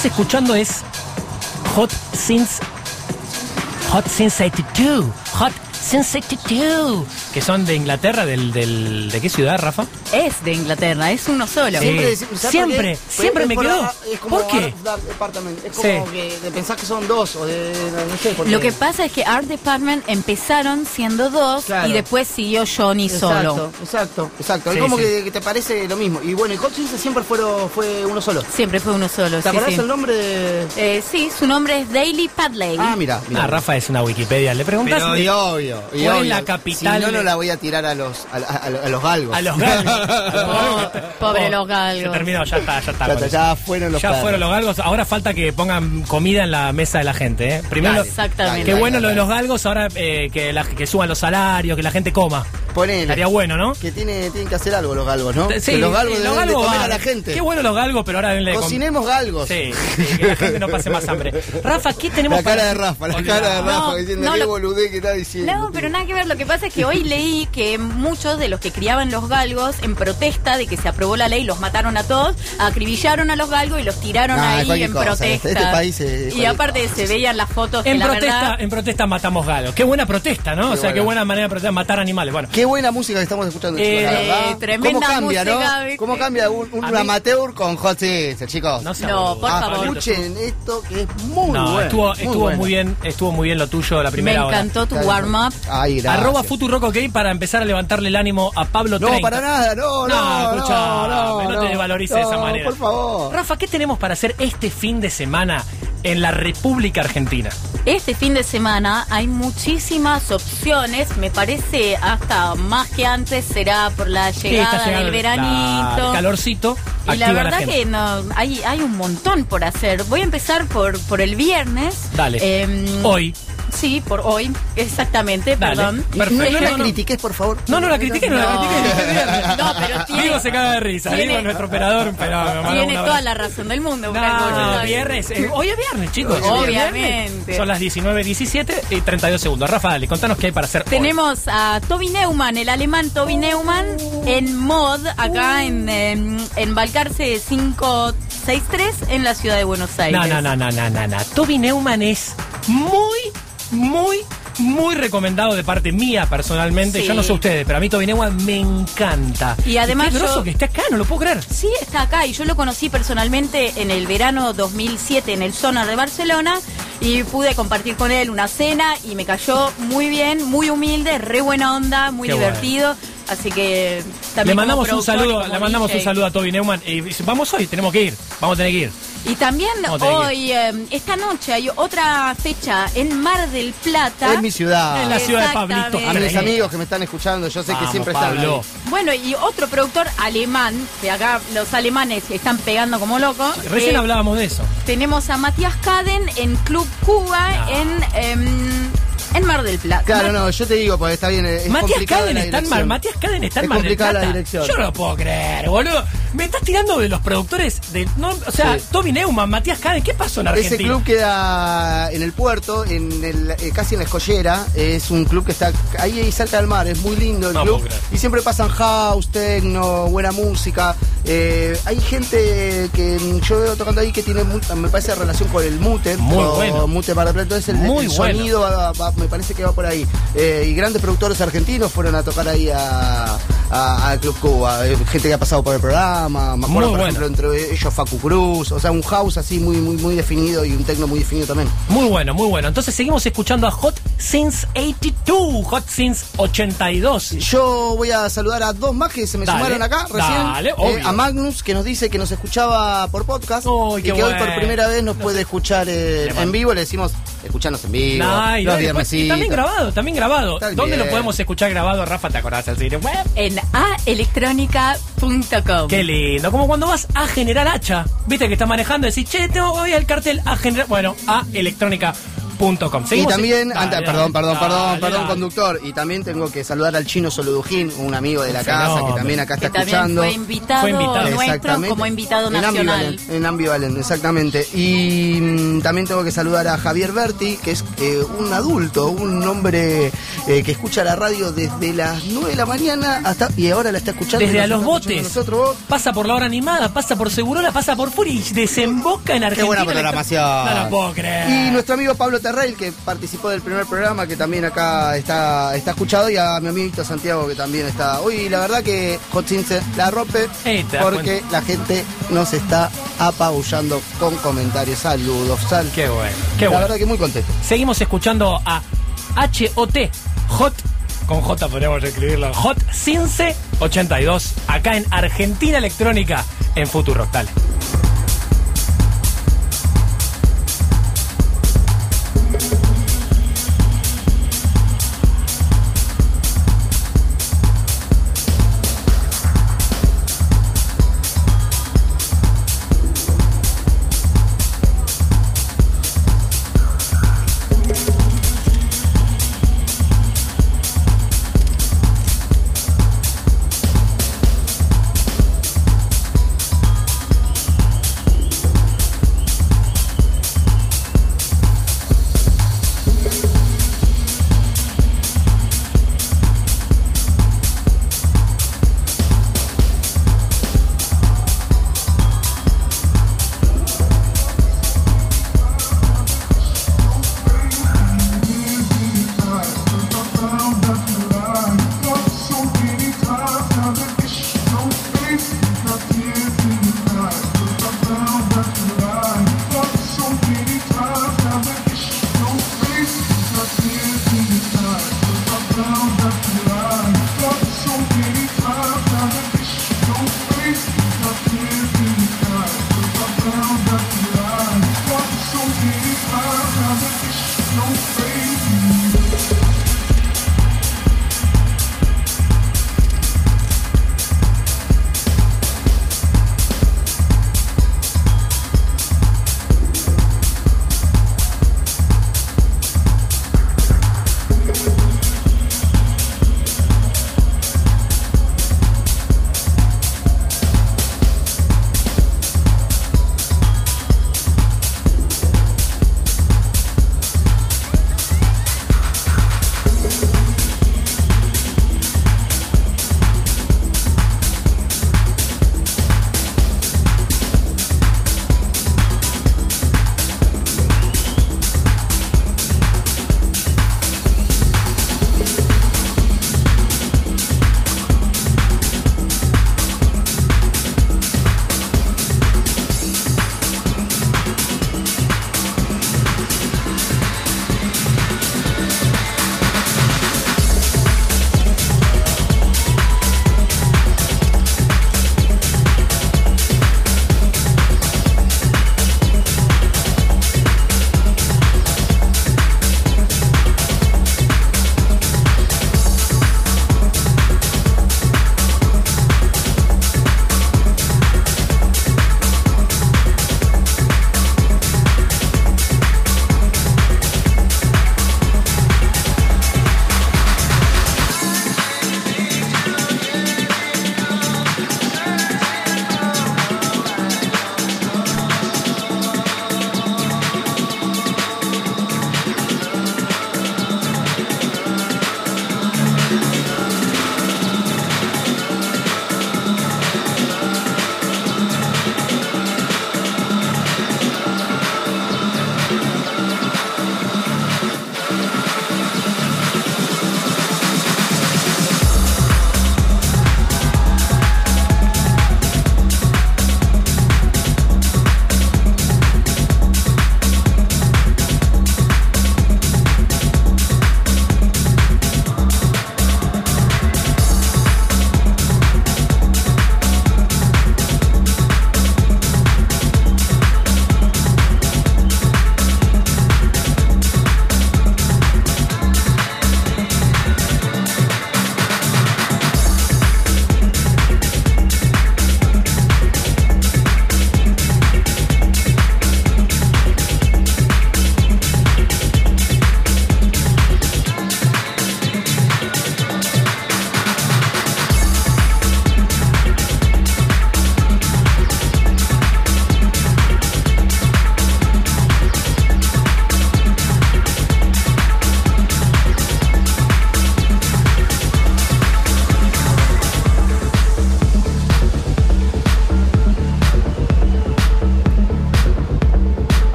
Estás escuchando es Hot Since Hot Since 82. Hot Since 82. Que son de Inglaterra, del, del, ¿de qué ciudad, Rafa? Es de Inglaterra, es uno solo. Sí. Siempre. Siempre me quedó. la- Es como ¿Por qué? Art Department. Es como Sí. que de pensar que son dos o de. No sé por qué. Lo que pasa es que Art Department empezaron siendo dos Claro. y después siguió Johnny Exacto, solo. exacto, exacto. Sí, es como sí. Que, que te parece lo mismo. Y bueno, y Hot siempre fueron, fue uno solo. Siempre fue uno solo. ¿Te sí, acordás sí. el nombre de.? Eh, sí, su nombre es Daily Padley. Ah, mira. Ah, Rafa es una Wikipedia. Le preguntas Pero y obvio. y ¿Cuál es obvio. la capital Si no, de- no la voy a tirar a los, a, a- a los galgos. a los galgos. Oh, pobre los Se galgos. terminó, ya está, ya está. Ya, fueron los Ya perros. fueron los galgos. Ahora falta que pongan comida en la mesa de la gente. ¿eh? Primero, Dale, Exactamente. qué dale, bueno dale, lo de los galgos. Ahora eh, que, la- que suban los salarios, que la gente coma. Ponele. Estaría bueno, ¿no? Que tiene, tienen que hacer algo los galgos, ¿no? Sí, que los galgos deben de galgos comer van. a la gente. Qué bueno los galgos, pero ahora denle. Cocinemos galgos. Sí, sí, que la gente no pase más hambre. Rafa, ¿qué tenemos La cara para- de Rafa, la Olvidado. cara de Rafa No, diciendo no, qué lo- boludez que está diciendo. No, pero nada que ver. Lo que pasa es que hoy leí que muchos de los que criaban los galgos, en protesta de que se aprobó la ley, los mataron a todos, acribillaron a los galgos y los tiraron Nah, ahí en cosa. protesta. Este país es y aparte cosa. se veían las fotos que En la protesta, verdad. en protesta matamos galgos. Qué buena protesta, ¿no? o sea, qué buena. buena manera de protestar, matar animales. Bueno, Qué buena música que estamos escuchando, Eh, chicos, la verdad. tremenda ¿Cómo cambia, música, no? ¿viste? ¿Cómo cambia un, un amateur con Hot Seats, chicos? no. No, por favor. Escuchen esto que es muy No, bueno. estuvo, muy estuvo bueno. muy bien, estuvo muy bien lo tuyo la Me primera hora. encantó tu warm-up. Ay, gracias. Arroba Futurock OK para empezar a levantarle el ánimo a Pablo No, 30. para nada, no, no, No, no, no, no te desvalorices de esa no, manera. por favor. Rafa, ¿qué tenemos para hacer este fin de semana en la República Argentina? Este fin de semana hay muchísimas opciones, me parece hasta más que antes será por la llegada llegando del el- veranito. el calorcito. Y la verdad que no, hay, hay un montón por hacer. Voy a empezar por, por el viernes. Dale. Em, Hoy. Sí, por hoy, exactamente, Dale. perdón. Perfecto. No, No, la critiques, por favor. No, no la critiqué, no, la No. dije viernes. No, pero tiene- Diego se caga de risa. tiene- Diego es nuestro operador, pero Tiene toda la razón del mundo. No, viernes. eh, hoy es viernes, chicos. Obviamente. viernes. Son las 19.17 y 32 segundos. Rafa, dale, contanos qué hay para hacer hoy. Tenemos a Toby Neumann, el alemán Toby Neumann, en mod, acá en, em, en Balcarce 563, en la ciudad de Buenos Aires. No, no, no, no, no, no, no. Toby Neumann es muy, muy recomendado de parte mía personalmente. Sí. Yo no sé ustedes, pero a mí Toby Neumann me encanta. Y además qué groso yo- que esté acá, no lo puedo creer. Sí, está acá y yo lo conocí personalmente en el verano 2007 en el Sonar de Barcelona y pude compartir con él una cena y me cayó muy bien, muy humilde, re buena onda, muy Qué divertido. Así que Le también como mandamos un y saludo, le mandamos DJ. un saludo a Toby Neumann. Y vamos hoy, tenemos que ir, vamos a tener que ir. Y también hoy, eh, esta noche, hay otra fecha en Mar del Plata. Es mi ciudad. En la ciudad de. Pablito. A mis amigos que me están escuchando, yo sé que siempre Pablo. están. Bueno, y otro productor alemán, que acá los alemanes están pegando como locos. Recién eh, hablábamos de eso. Tenemos a Matías Caden en Club Cuba No. en, em, en Mar del Plata. Claro, no, yo te digo, porque está bien. Es Matías Caden está en Mar. Matías Caden está en Es Mar del complicada la dirección. Yo no lo puedo creer, boludo. Me estás tirando de los productores de. No, o sea, Sí. Toby Neumann, Matías Caden, ¿qué pasó en Argentina? Ese club queda en el puerto, en el, eh, casi en la escollera. Es un club que está ahí cerca del mar. Es muy lindo el No club. Y siempre pasan house, techno, buena música. Eh, hay gente que yo veo tocando ahí que tiene, me parece, relación con el mute. Muy bueno. Mute para Plata. Entonces el, Muy el bueno. sonido va- va- me parece que va por ahí. Eh, y grandes productores argentinos fueron a tocar ahí a, a- al Club Cuba. Gente que ha pasado por el programa. Me acuerdo, Muy por bueno. ejemplo, entre ellos Facu Cruz. O sea, un house así muy, muy, muy definido y un techno muy definido también. Muy bueno, muy bueno. Entonces seguimos escuchando a Hot Since 82, Hot Since 82. Yo voy a saludar a dos más que se me Dale, sumaron acá recién. dale, Eh, obvio. a Magnus, que nos dice que nos escuchaba por podcast. Uy, y qué que hoy por bueno. primera vez nos puede escuchar eh, en vivo. Le decimos, escuchanos en vivo. Nah, los dale, pues, y también grabado, también grabado. Está ¿Dónde bien. lo podemos escuchar grabado, Rafa? ¿Te acordás del sitio web? En aelectronica.com. Qué lindo, como cuando vas a General Hacha, viste que estás manejando y decís, che, tengo hoy el cartel a General, bueno, a electrónica.com. Y también, en- anda- Dale, perdón, perdón, dale, perdón, dale, perdón, dale. conductor. Y también tengo que saludar al chino Soludujín, un amigo de la casa que también acá está también escuchando. fue invitado, Fue invitado. nuestro como invitado En nacional. Ambivalent, en Ambivalent, exactamente. Y mm, también tengo que saludar a Javier Berti, que es eh, un adulto, un hombre eh, que escucha la radio desde las 9 de la mañana hasta y ahora la está escuchando. Desde a los botes. Nosotros. Pasa por la hora animada, pasa por Segurola, pasa por Furia y desemboca en Argentina. buena programación. No lo puedo creer. Y nuestro amigo Pablo Terrell, que participó del primer programa, que también acá está, está escuchado, y a mi amiguito Santiago, que también está. Hoy la verdad que Hotzinse la rompe porque la gente nos está apabullando con comentarios. Saludos, sal. Qué bueno, qué la bueno. verdad que muy contento. Seguimos escuchando a HOT, Hot, con J podríamos escribirlo, Hot Since 82, acá en Argentina Electrónica, en Futuro. Dale.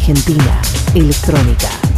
Argentina Electrónica.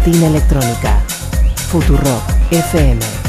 Argentina Electrónica. Futurock FM.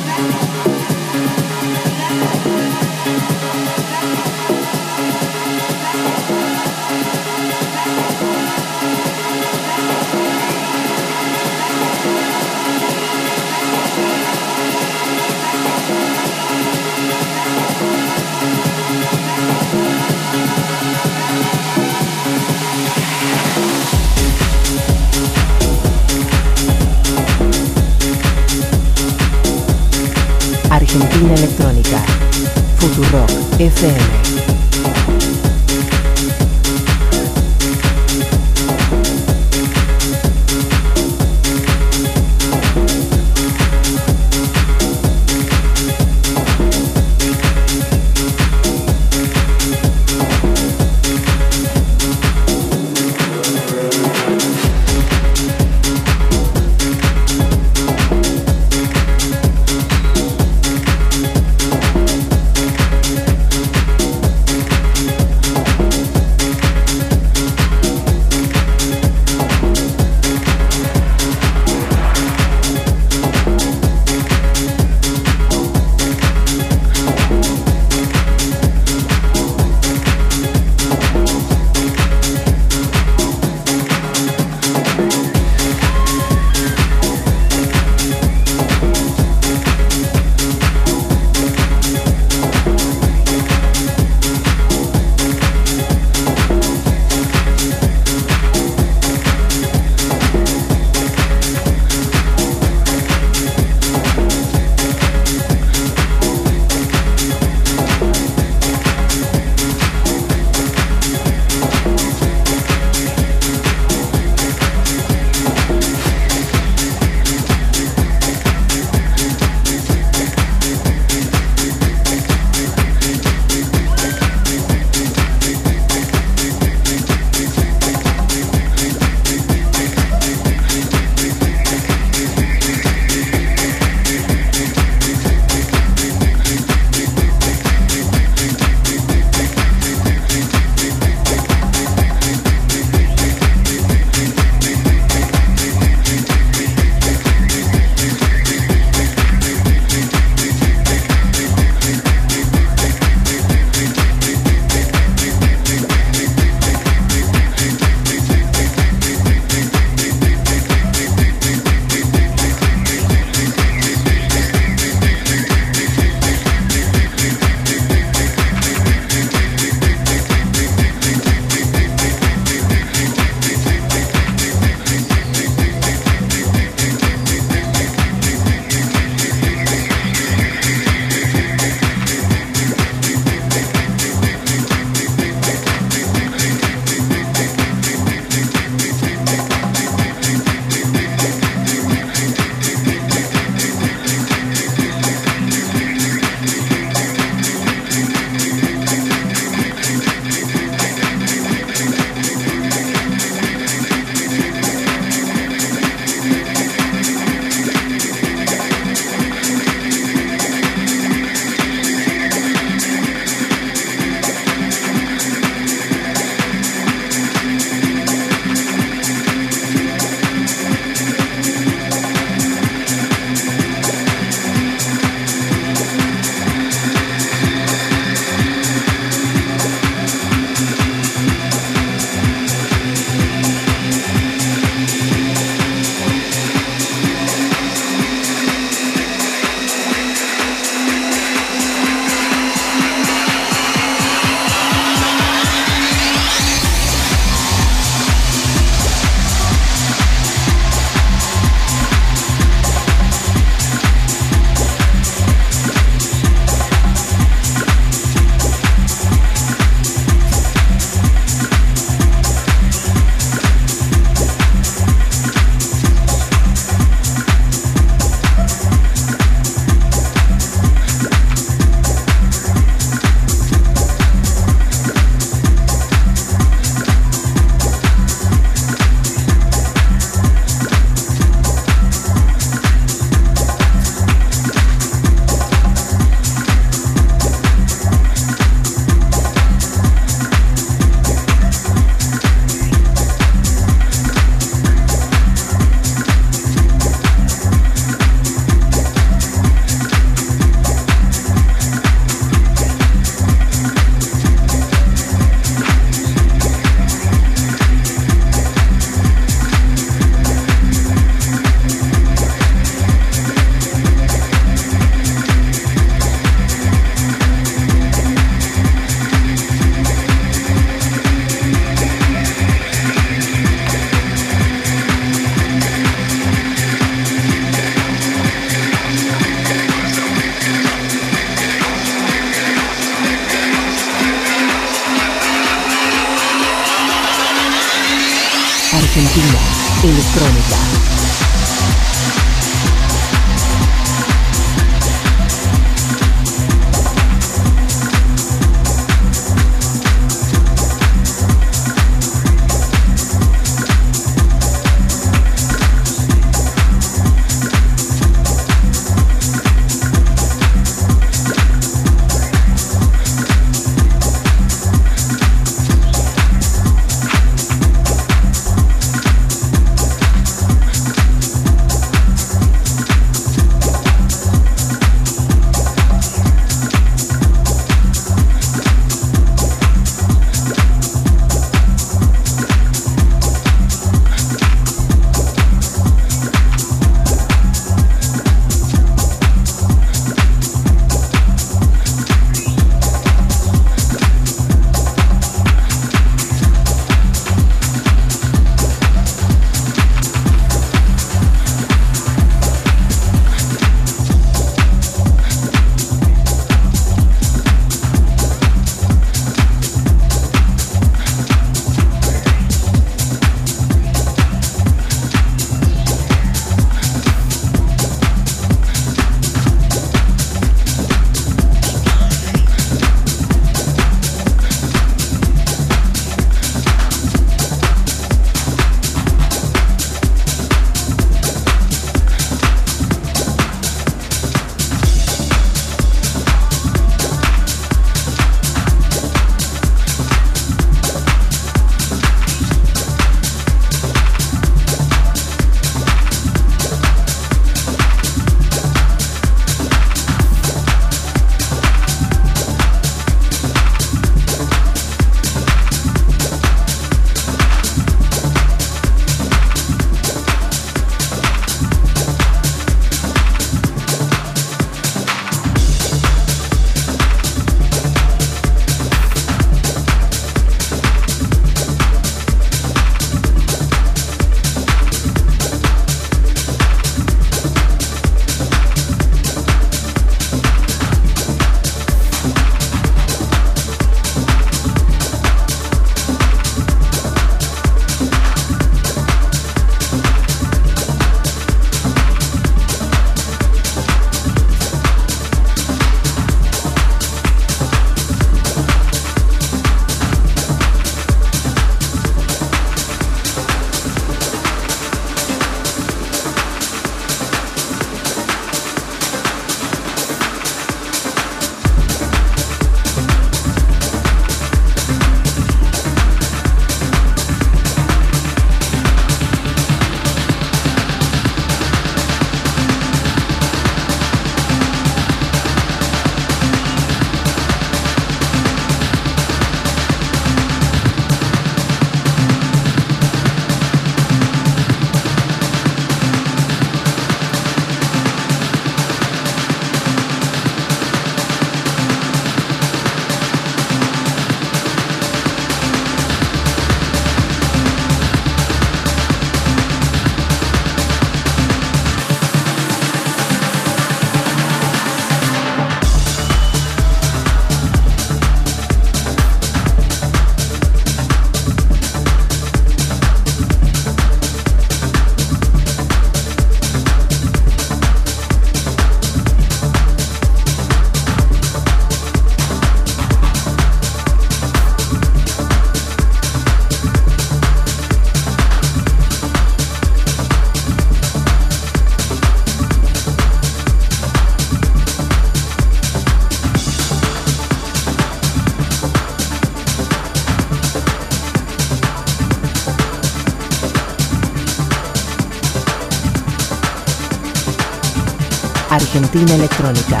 Argentina Electrónica.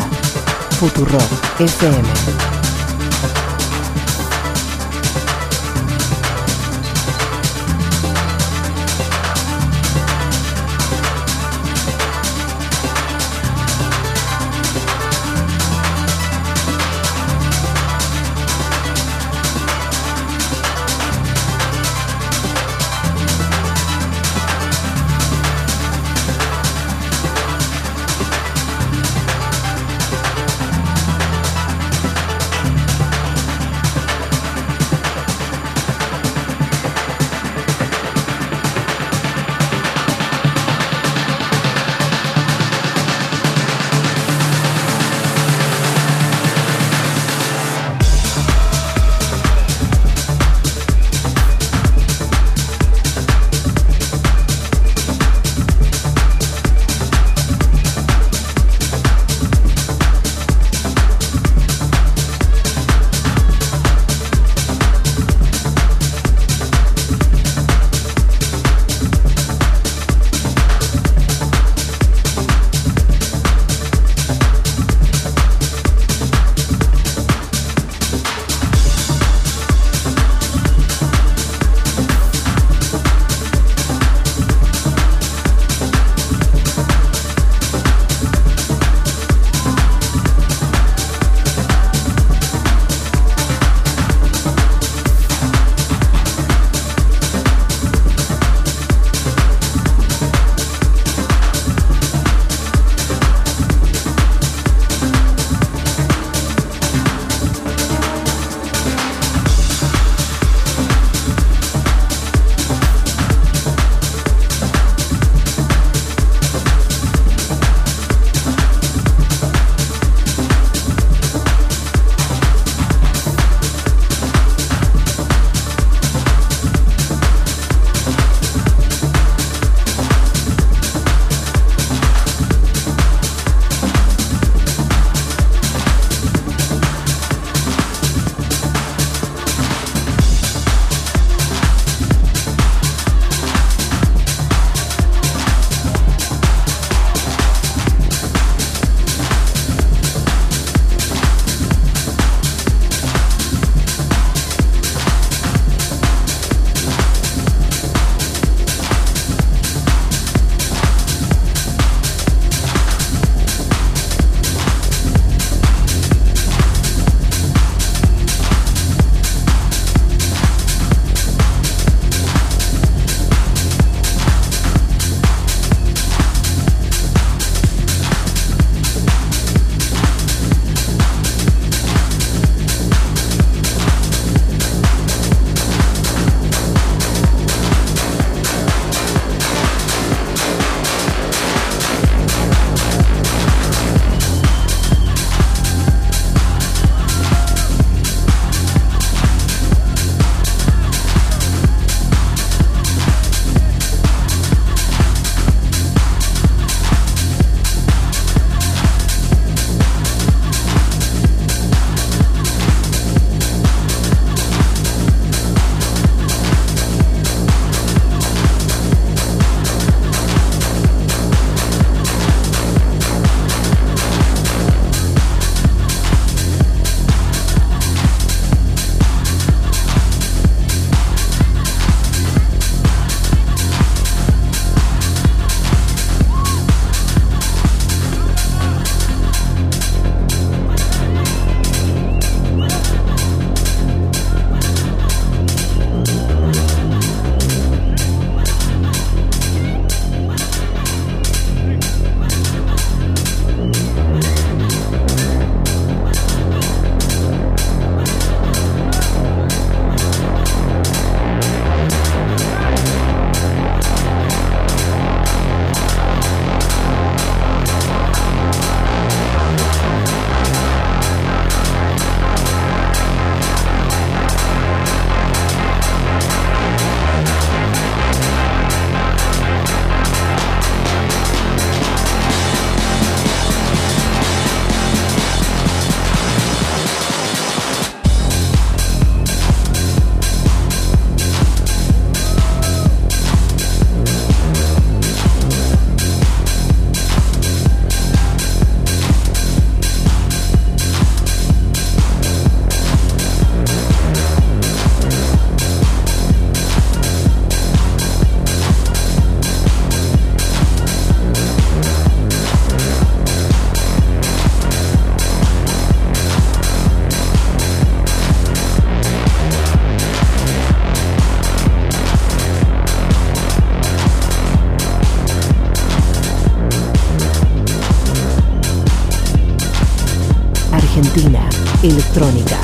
Futurock FM. Electrónica.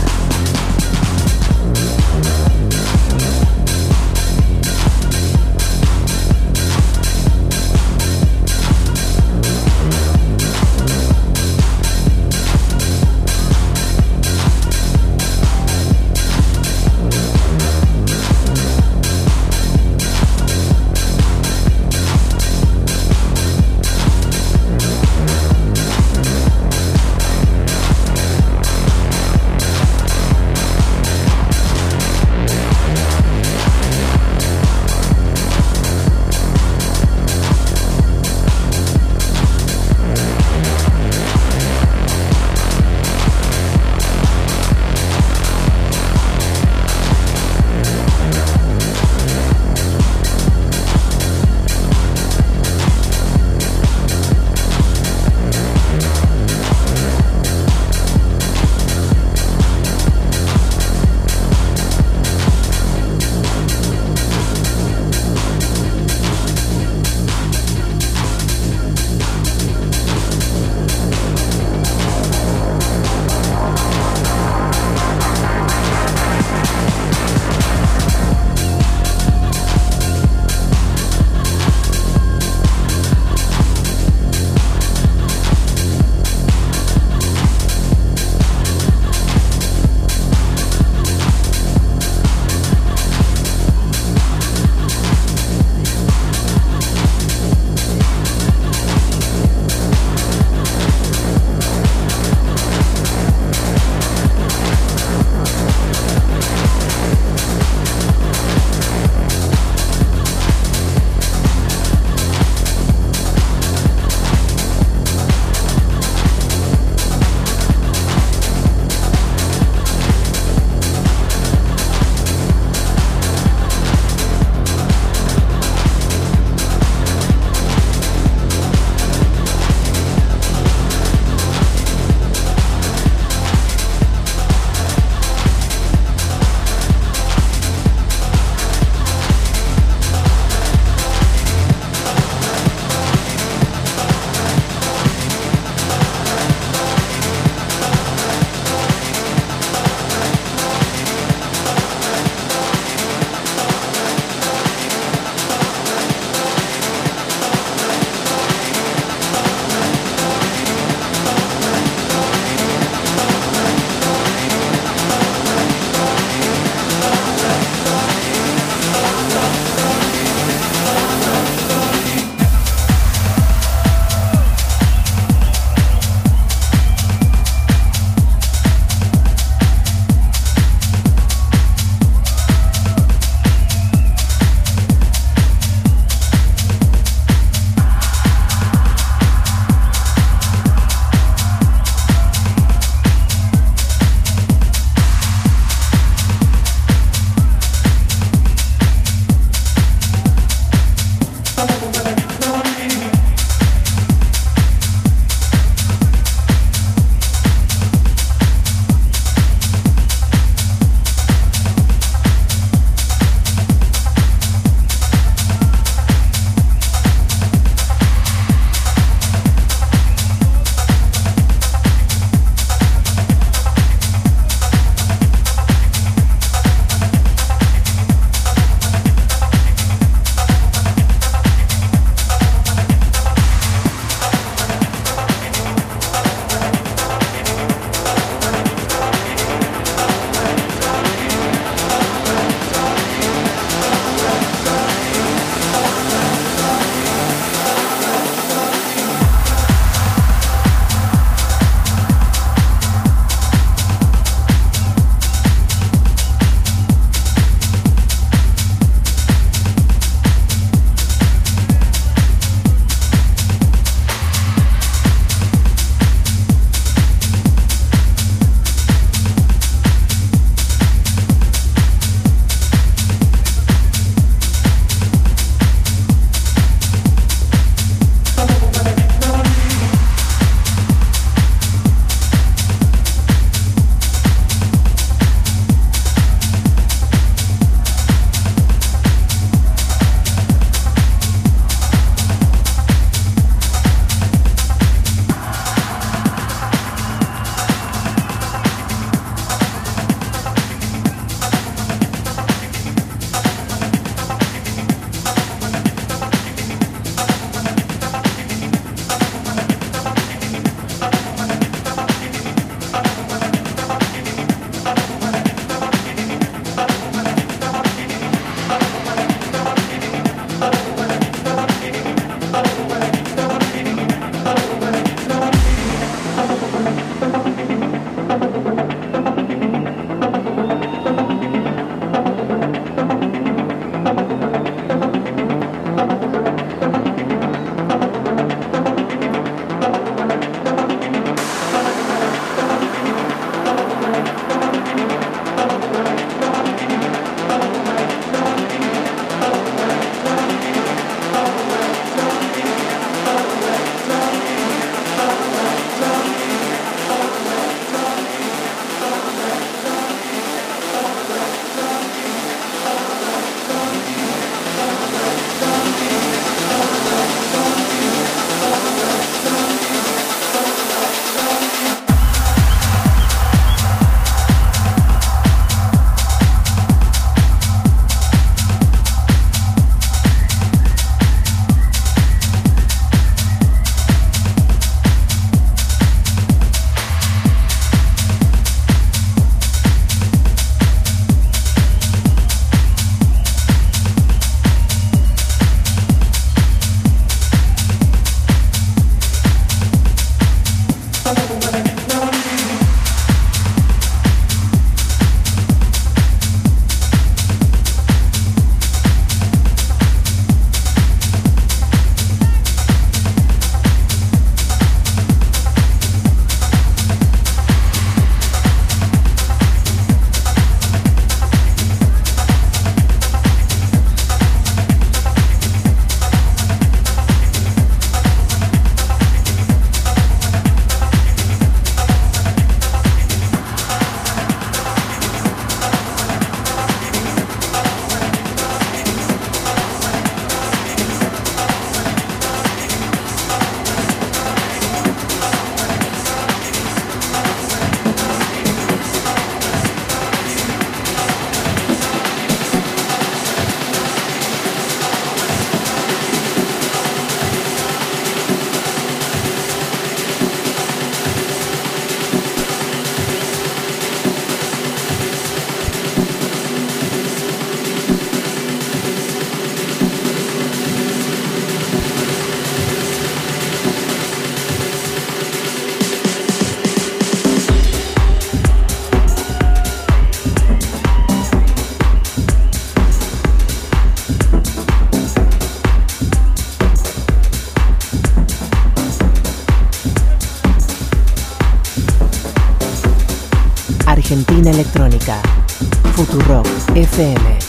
Futurock FM.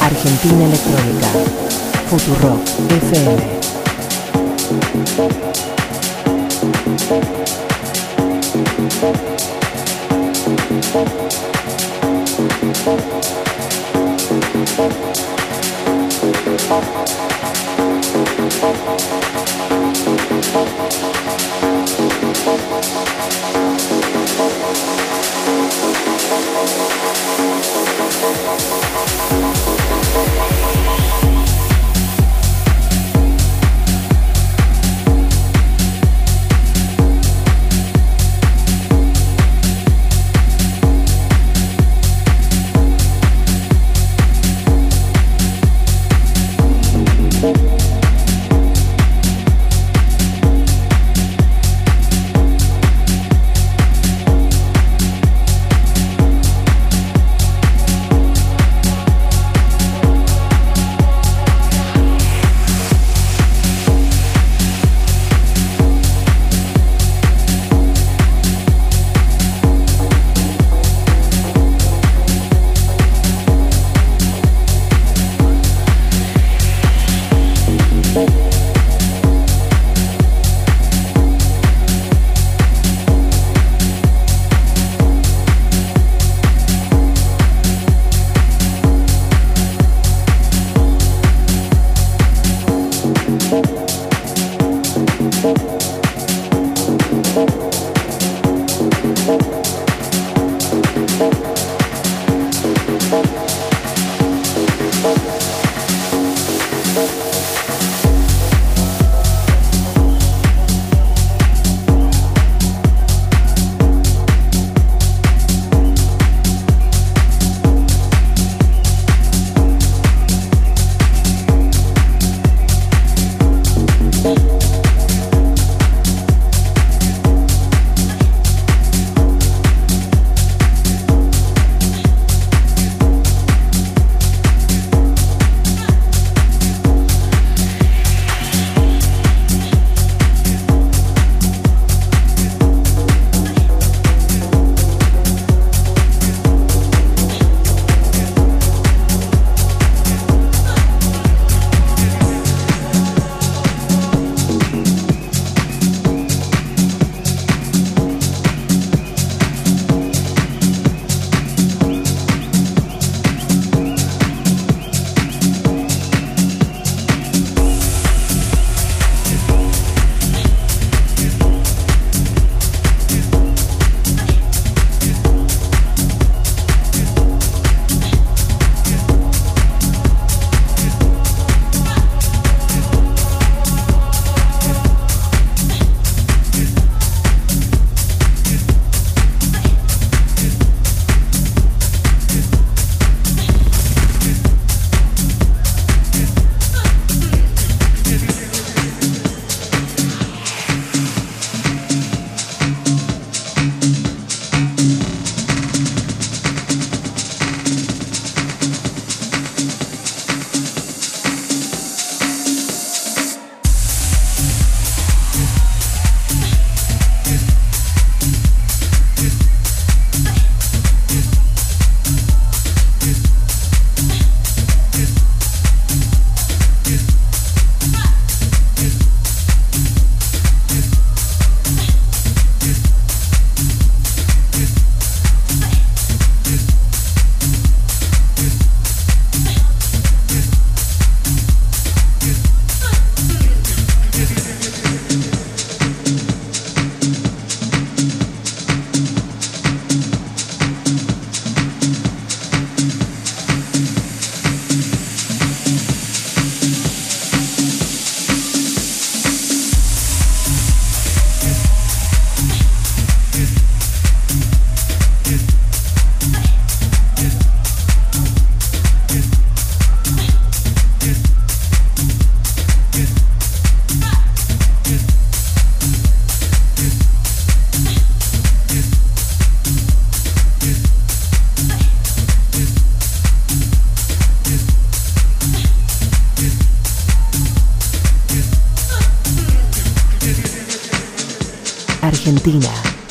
Argentina Electrónica. Futurock FM. Thank you.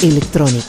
Electrónica.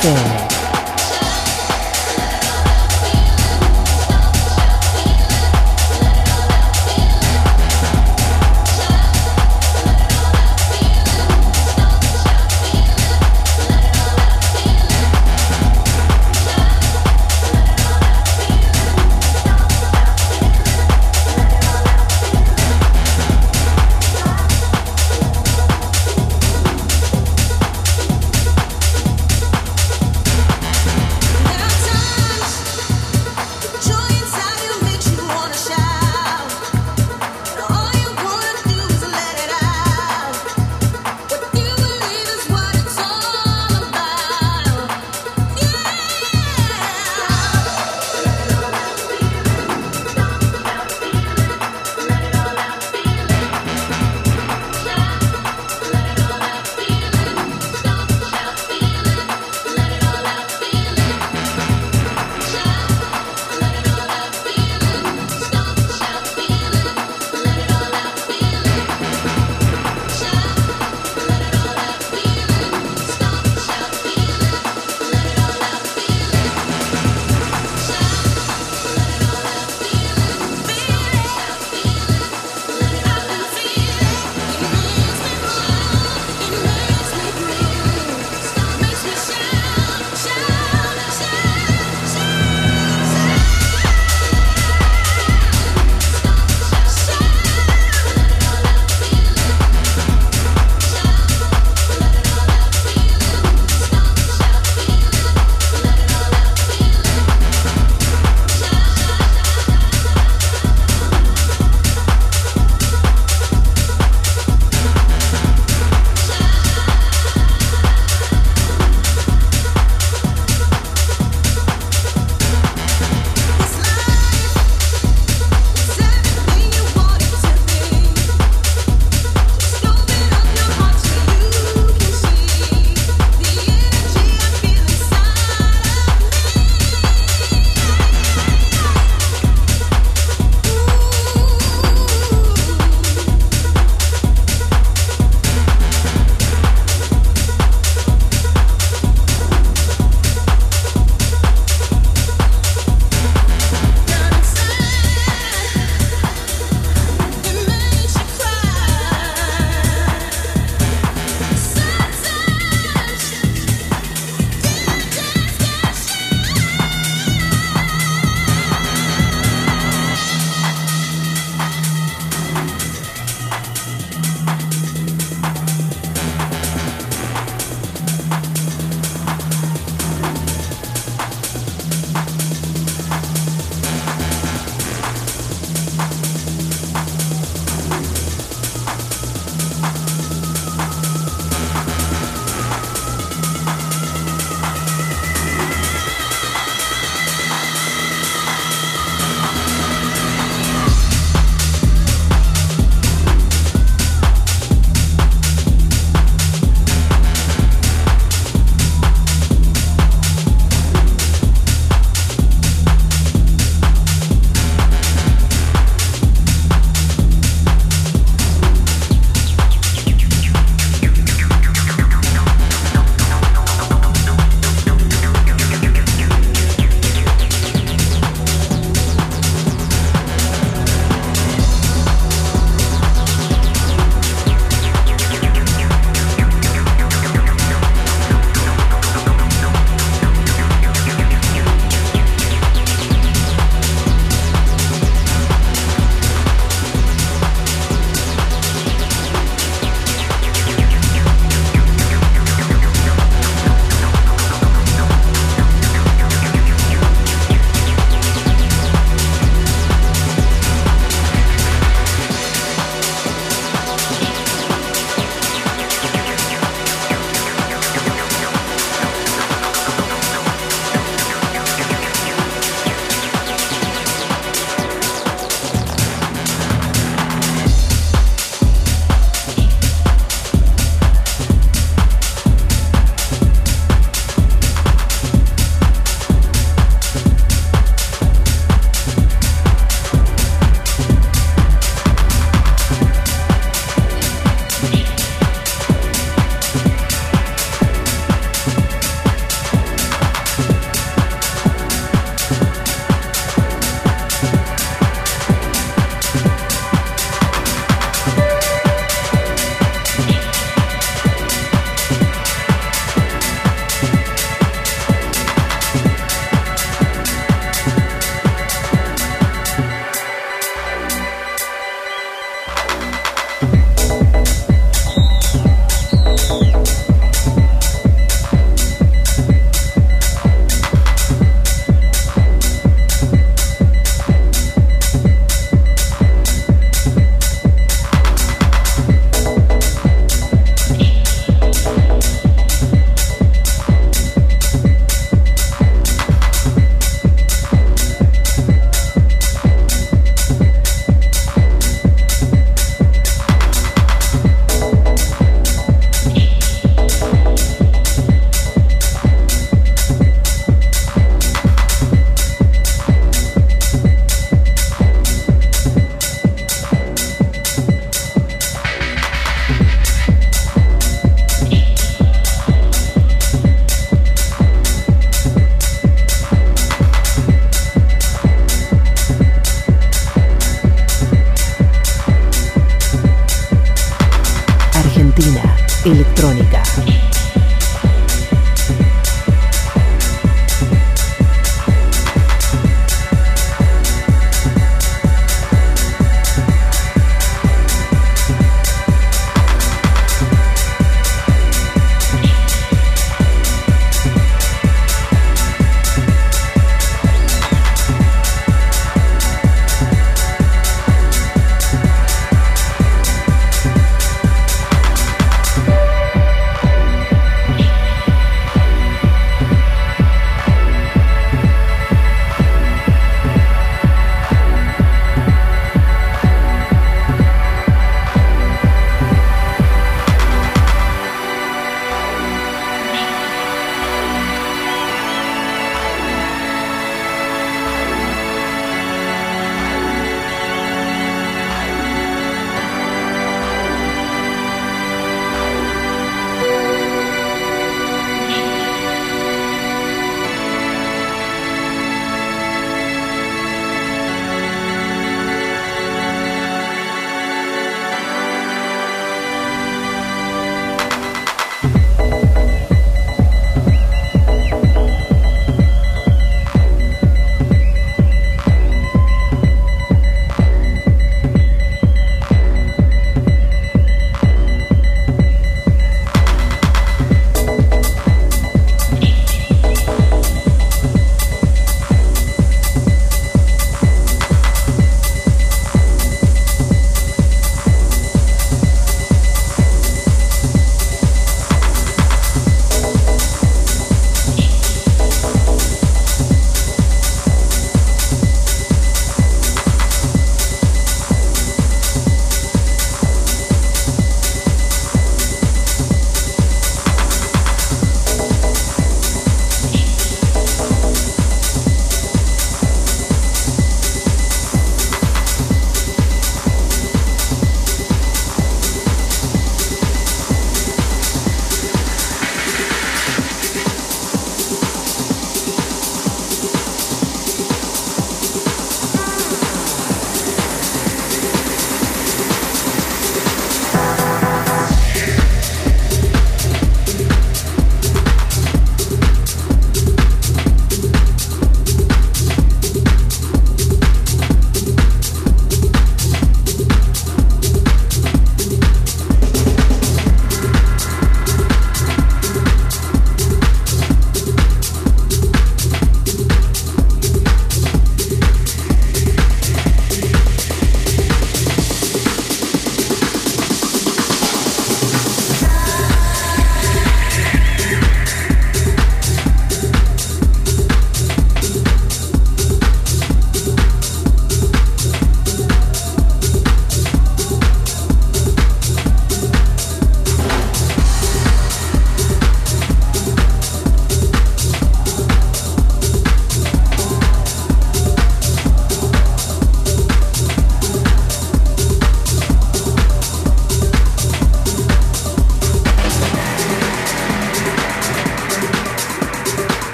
Futurock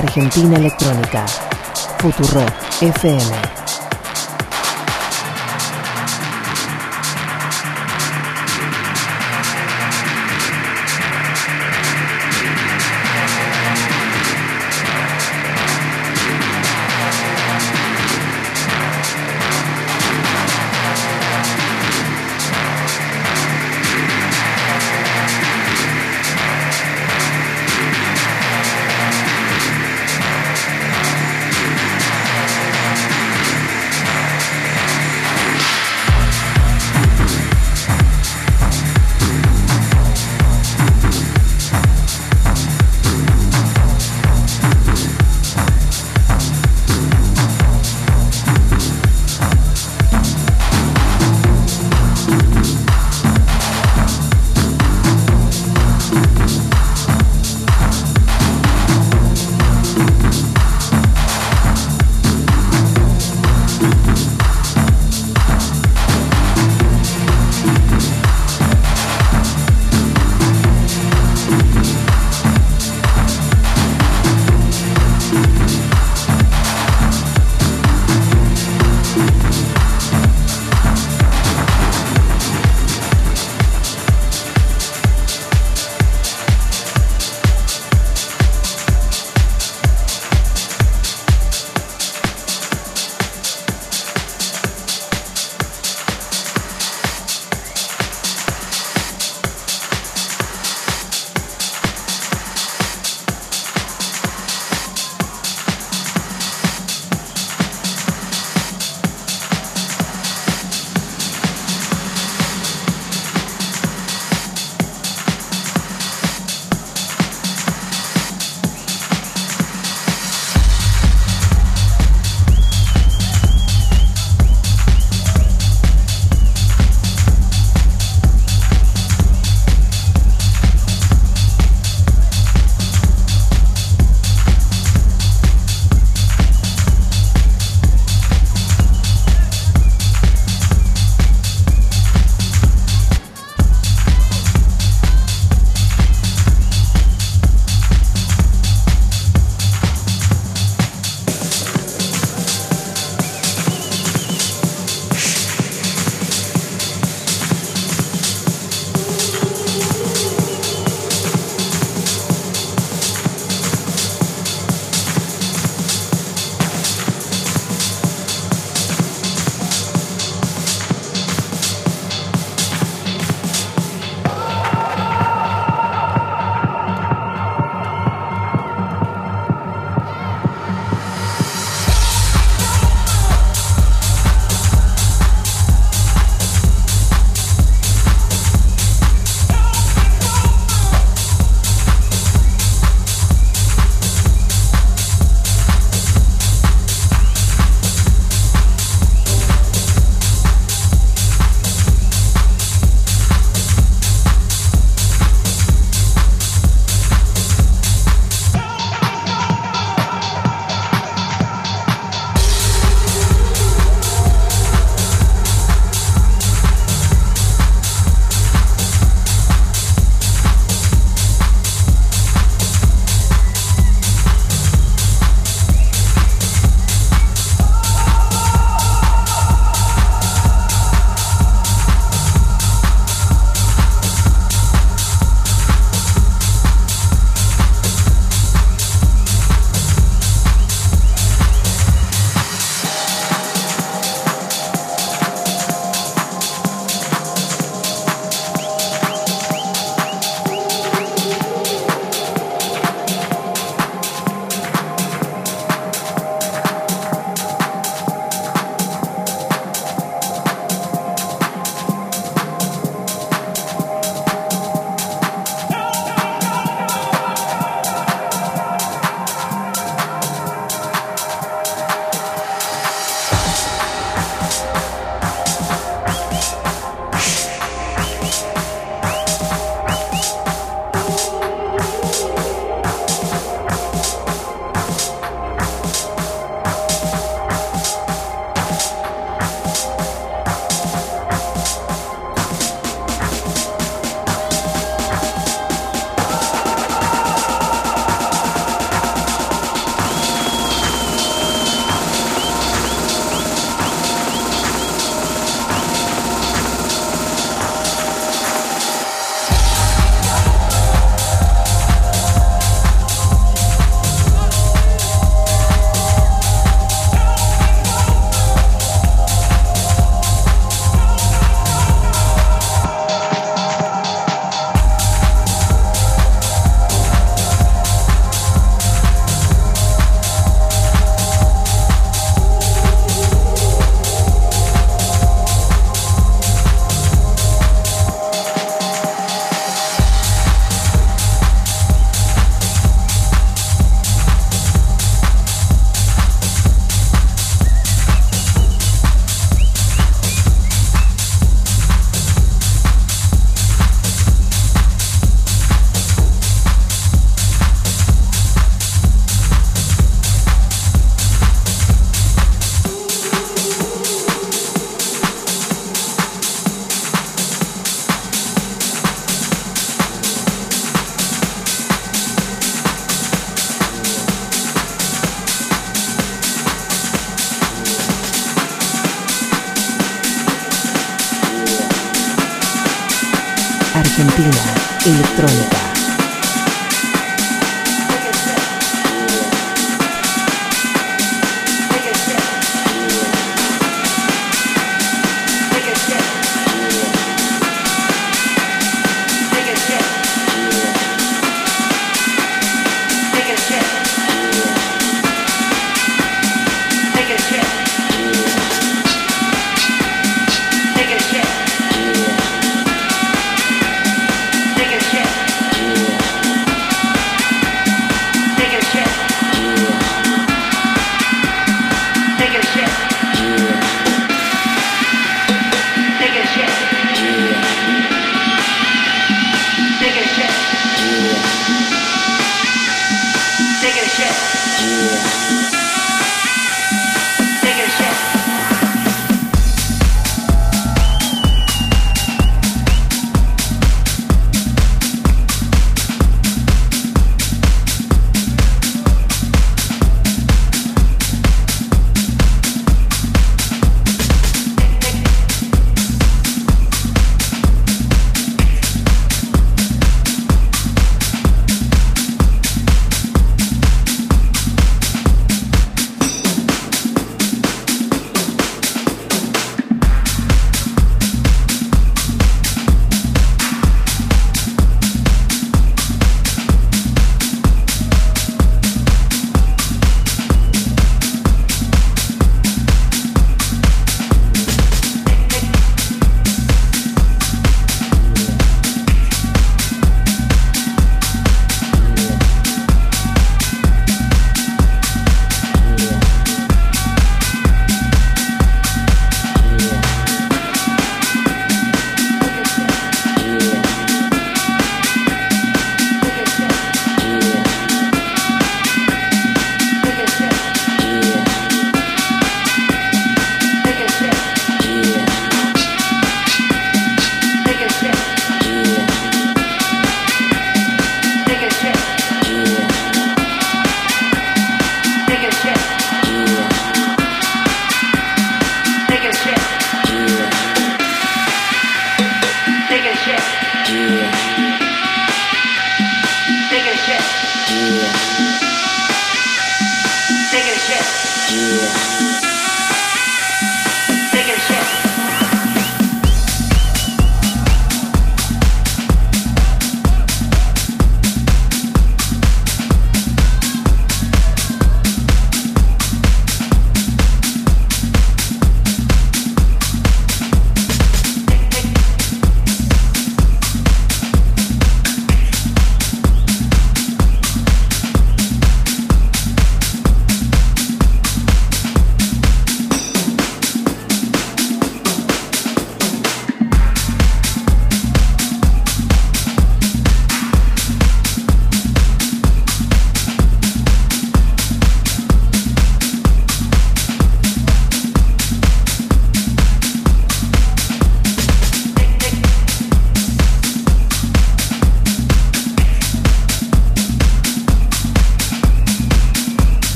Argentina Electrónica. Futurock FM.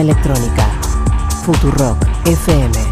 Electrónica. Futurock FM.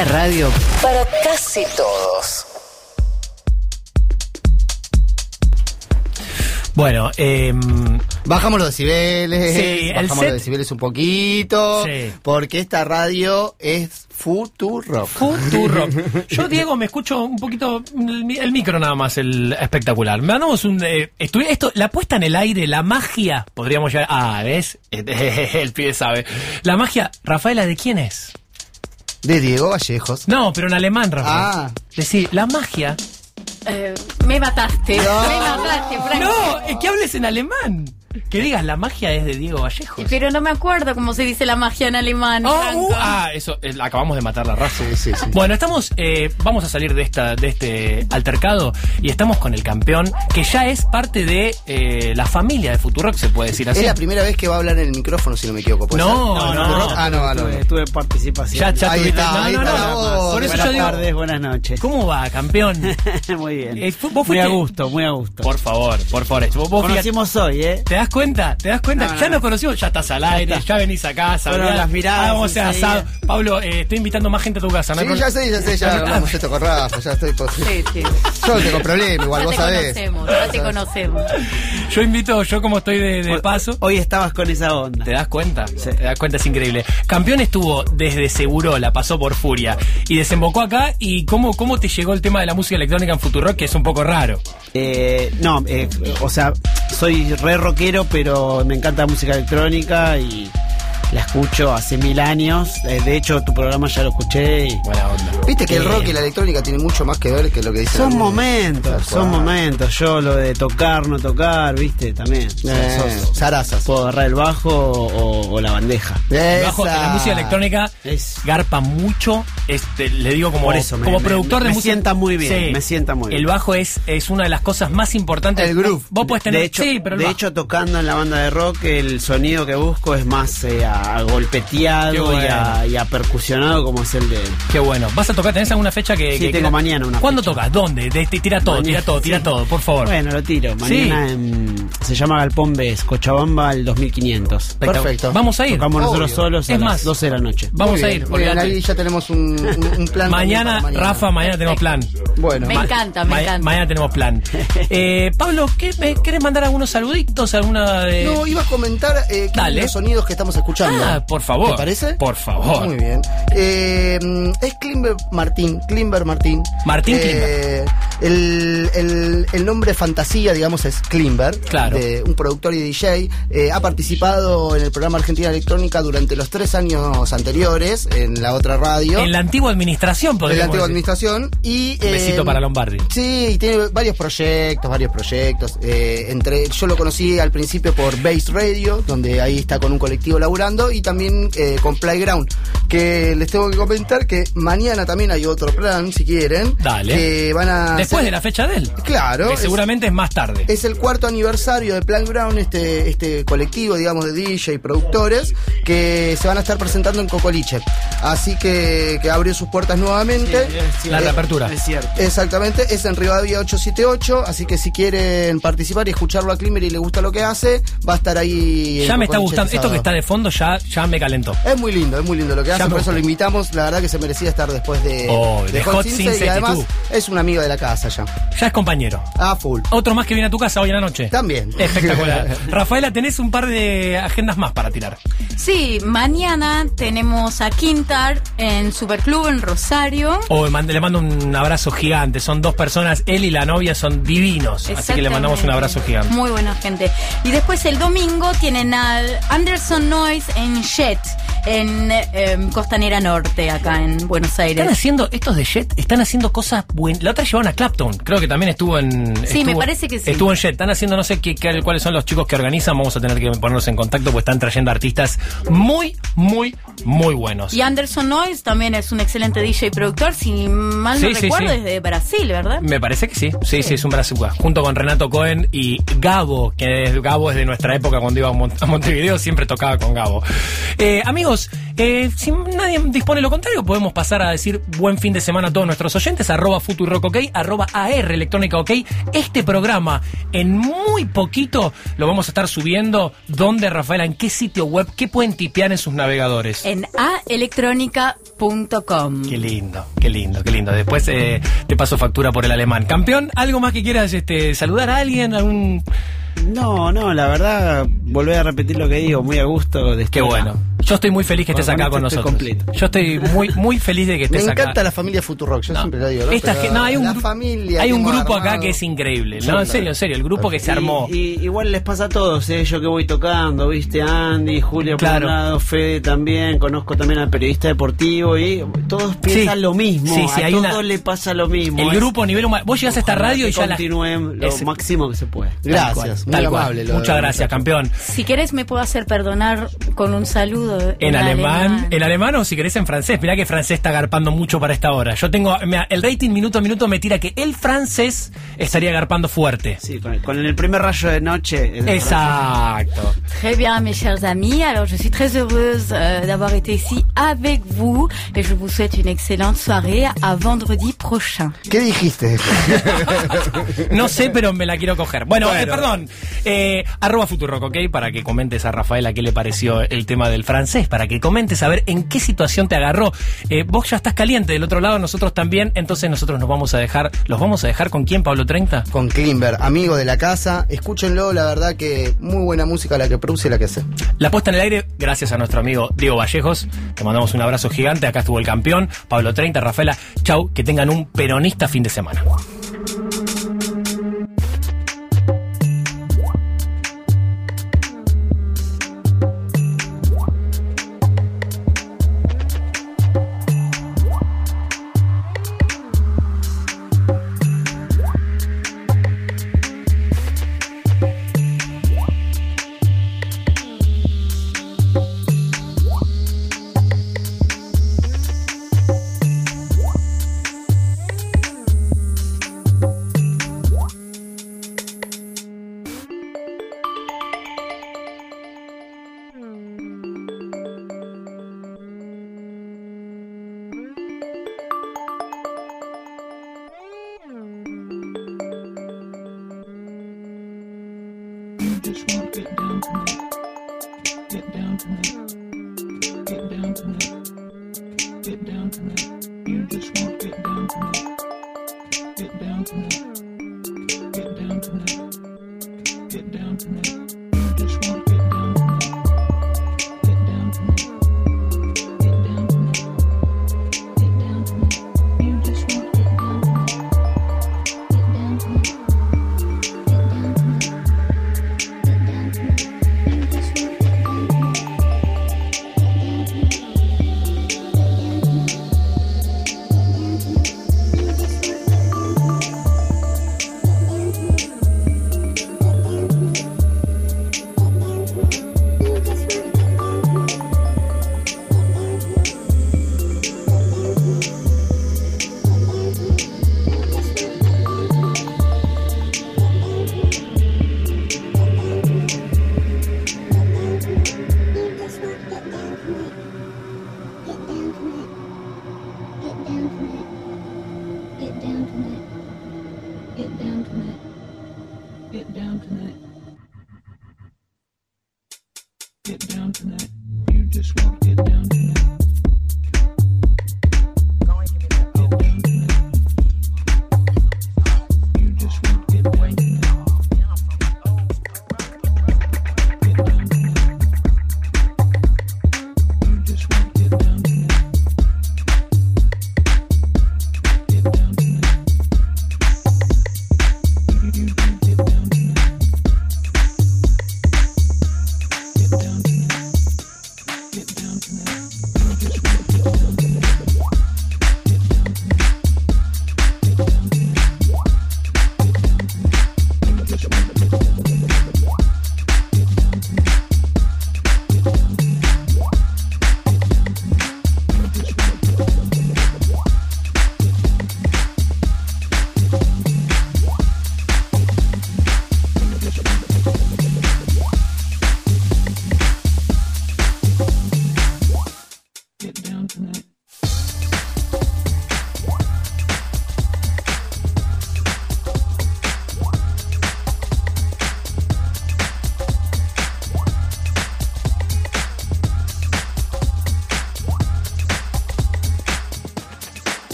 Una radio para casi todos. Bueno, eh, Bajamos los decibeles, Sí, bajamos set- los decibeles un poquito, Sí. porque esta radio es Futurock. Futurock. Yo, Diego, me escucho un poquito el, mi- el micro nada más, el espectacular. Me mandamos un... eh, esto, la puesta en el aire, la magia, podríamos ya... Ah, ¿ves? El pibe sabe. La magia, Rafaela, ¿de quién es? De Diego Vallejos. No, pero en alemán, Rafael. Ah. Decir, la magia... Eh, me mataste. No. Me mataste, Frank. No, es que hables en alemán. Que digas, la magia es de Diego Vallejo. Pero no me acuerdo cómo se dice la magia en alemán. Oh, Franco. uh, ah, eso, eh, acabamos de matar la raza. Sí, sí, sí. Bueno, estamos, eh, vamos a salir de esta, de este altercado y estamos con el campeón, que ya es parte de eh, la familia de Futurock, se puede decir así. Es la primera vez que va a hablar en el micrófono, si no me equivoco. ¿puede No, no. Ah, no, ah, no. Tuve, tuve participación. Ya, ya Ahí tuviste- está, no, ahí no, está no. Por eso buenas yo digo, tardes, buenas noches. ¿cómo va, campeón? muy bien. Eh, fu- vos muy fuiste- a gusto, muy a gusto. Por favor, por favor. Vos, vos fíjate- Conocimos hoy, ¿eh? ¿Te das cuenta? ¿Te das cuenta? Ya no. nos conocimos, ya estás al aire, ya venís a casa. Mirá, las miradas Vamos a hacer enseguida. asado. Pablo, eh, estoy invitando más gente a tu casa, ¿no? Sí, ya sé, ya sé, ya hablamos esto con Rafa, ya estoy. Sí, sí. Yo no tengo problema, igual ya vos te sabés. conocemos, ya te conocemos. Yo invito, yo como estoy de, de paso. Hoy estabas con esa onda. ¿Te das cuenta? Sí. Te das cuenta, es increíble. Campeón estuvo desde Segurola, pasó por Furia y desembocó acá. ¿Y cómo, cómo te llegó el tema de la música electrónica en Futurock, que es un poco raro? Eh, no, eh, o sea, soy re rockero, pero me encanta la música electrónica y la escucho hace mil años. Eh, de hecho, tu programa ya lo escuché. Y. Viste que el rock y la electrónica tienen mucho más que ver que lo que dicen. son momentos, son momentos. Yo lo de tocar, no tocar, viste, también. Eh, Sos- zarazas. puedo agarrar el bajo o, o la bandeja. el bajo- la música electrónica Es- garpa mucho. Este, le digo como, Por eso me- como me- productor de me música. sienta muy bien, me sienta muy bien. El bajo es, es una de las cosas más importantes. El groove. Vos podés tener. de hecho, sí, pero el de bajo. hecho, tocando en la banda de rock, el sonido que busco es más eh, a golpeteado bueno. y, a, y a percusionado como es el de... Qué bueno. ¿Vas a tocar? ¿Tenés alguna fecha que.? Sí, que- tengo que- mañana una ¿Cuándo fecha. tocas? ¿Dónde? De- de- tira todo, Mañana, tira todo, tira sí. todo, por favor. Bueno, lo tiro. Sí. Mañana en- se llama Galpón Bes, Cochabamba, el 2500. Perfecto. Vamos a ir. Tocamos nosotros Obvio. solos a Es las más, 12 de la noche. Vamos a ir. muy bien, ahí ya tenemos un, un- un plan. Mañana, para Rafa, mañana tenemos plan. Bueno, Me encanta, me ma- encanta. Mañana tenemos plan. Eh, Pablo, ¿qué, me- ¿querés mandar algunos saluditos? ¿Alguna de.? No, iba a comentar eh, Dale. los sonidos que estamos escuchando. Ah, por favor. ¿Te parece? Por favor. Muy bien. Eh, es Klimber Martín. Klimber Martín. Martín Eh, El, el- el nombre fantasía, digamos, es Klimber. Claro. de un productor y DJ. Eh, ha participado en el programa Argentina Electrónica durante los tres años anteriores en la otra radio. En la antigua administración, de la podríamos antigua decir. administración. Y, Un besito eh, para Lombardi. Sí, y tiene varios proyectos, varios proyectos. Eh, entre Yo lo conocí al principio por Base Radio, donde ahí está con un colectivo laburando, y también eh, con Playground. Que les tengo que comentar que mañana también hay otro plan, si quieren. Dale. Que van a. Después de la fecha de él. Claro. Que seguramente es más tarde. es el cuarto aniversario de Playground, este, este colectivo, digamos, de DJ y productores, que se van a estar presentando en Cocoliche. Así que, que abrió sus puertas nuevamente. La reapertura. Es cierto. Exactamente, es en Rivadavia 878, así que si quieren participar y escucharlo a Klimer y le gusta lo que hace, va a estar ahí. en Ya me está gustando. este Esto que está de fondo ya, ya me calentó. Es muy lindo, es muy lindo lo que hace, por eso lo invitamos. La verdad que se merecía estar después de, Oh, de Hot Since, Since y además 82. es un amigo de la casa ya. Ya es compañero. A full. Otro más que viene a tu casa hoy en la noche. También. Espectacular. Rafaela, tenés un par de agendas más para tirar. Sí, mañana tenemos a Quintar en Superclub en Rosario. Oh, le mando un abrazo gigante. Son dos personas, él y la novia son divinos. Así que le mandamos un abrazo gigante. Muy buena gente. Y después el domingo tienen al Anderson Noise en Jet, en em, Costanera Norte, acá en Buenos Están Aires. haciendo, estos de Jet, están haciendo cosas buenas. La otra llevaron a Creo que también estuvo en. Sí, me estuvo- parece que sí. Estuvo en Jet. Están haciendo, no sé qué, qué- cuáles son los chicos que organizan. Vamos a tener que ponernos en contacto porque están trayendo artistas muy, muy, muy buenos. Y Anderson Noise también es un excelente DJ y productor, si mal Sí, no sí, recuerdo, es de Brasil, ¿verdad? Me parece que sí. Sí, sí, es un brazuca. Junto con Renato Cohen y Gabo, que es, Gabo es de nuestra época cuando iba a, Mon- a Montevideo, siempre tocaba con Gabo. Eh, amigos, eh, si nadie dispone lo contrario, podemos pasar a decir buen fin de semana a todos nuestros oyentes, arroba Futurock OK, arroba AR Electrónica OK. Este programa, en muy poquito, lo vamos a estar subiendo. ¿Dónde, Rafaela? ¿En qué sitio web? ¿Qué pueden tipear en sus navegadores? En aelectronica.com. Qué lindo, qué lindo, qué lindo. Después eh, te paso factura por el alemán. Campeón, ¿algo más que quieras este, saludar a alguien? ¿Algún... No, no, la verdad, volver a repetir lo que digo, muy a gusto. De Qué bueno. Yo estoy muy feliz que estés acá con nosotros. completo. Yo estoy muy, muy feliz de que Me estés acá. encanta la familia Futurock, yo No. siempre lo digo. ¿no? Esta no, hay un, la familia hay un grupo acá que es increíble. No, en serio, en serio. El grupo que se armó. Y, y- igual les pasa a todos, ¿eh? yo que voy tocando, viste, Andy, Julio Claro. por un lado, Fede también, conozco también al periodista deportivo y todos piensan Sí. lo mismo, Sí, sí, a hay todos una- le pasa lo mismo. el Es- grupo nivel humano. Vos llegás a esta radio y ya la. continúen lo Es- máximo que se puede. Cual, Gracias, muy tal cual. amable. lo- Muchas gracias, campeón. Si querés me puedo hacer perdonar con un saludo. En alemán, en alemán o si querés en francés. Mirá que francés está garpando mucho para esta hora. Yo tengo, mirá, el rating minuto a minuto me tira que el francés estaría garpando fuerte. Sí, con, con el primer rayo de noche. Exacto. Très bien, mes chers amis. Alors, je suis très heureuse euh, d'avoir été ici avec vous et je vous souhaite une excellente soirée à vendredi prochain. ¿Qué dijiste? No sé, pero me la quiero coger. Bueno, Bueno. eh, perdón. Eh, arroba Futurock, ¿ok? Para que comentes a Rafaela qué le pareció el tema del francés, para que comentes a ver en qué situación te agarró. Eh, vos ya estás caliente del otro lado, nosotros también, entonces nosotros nos vamos a dejar, ¿los vamos a dejar con quién, Pablo 30? Con Klimber, amigo de la casa. Escúchenlo, la verdad que muy buena música la que produce y la que hace. La puesta en el aire, gracias a nuestro amigo Diego Vallejos. Te mandamos un abrazo gigante. Acá estuvo el campeón, Pablo 30, Rafaela. Chau, que tengan un peronista fin de semana.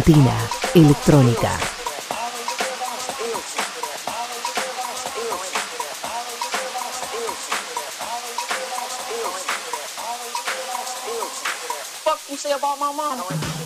Argentina, electrónica. Fuck you say about my mama.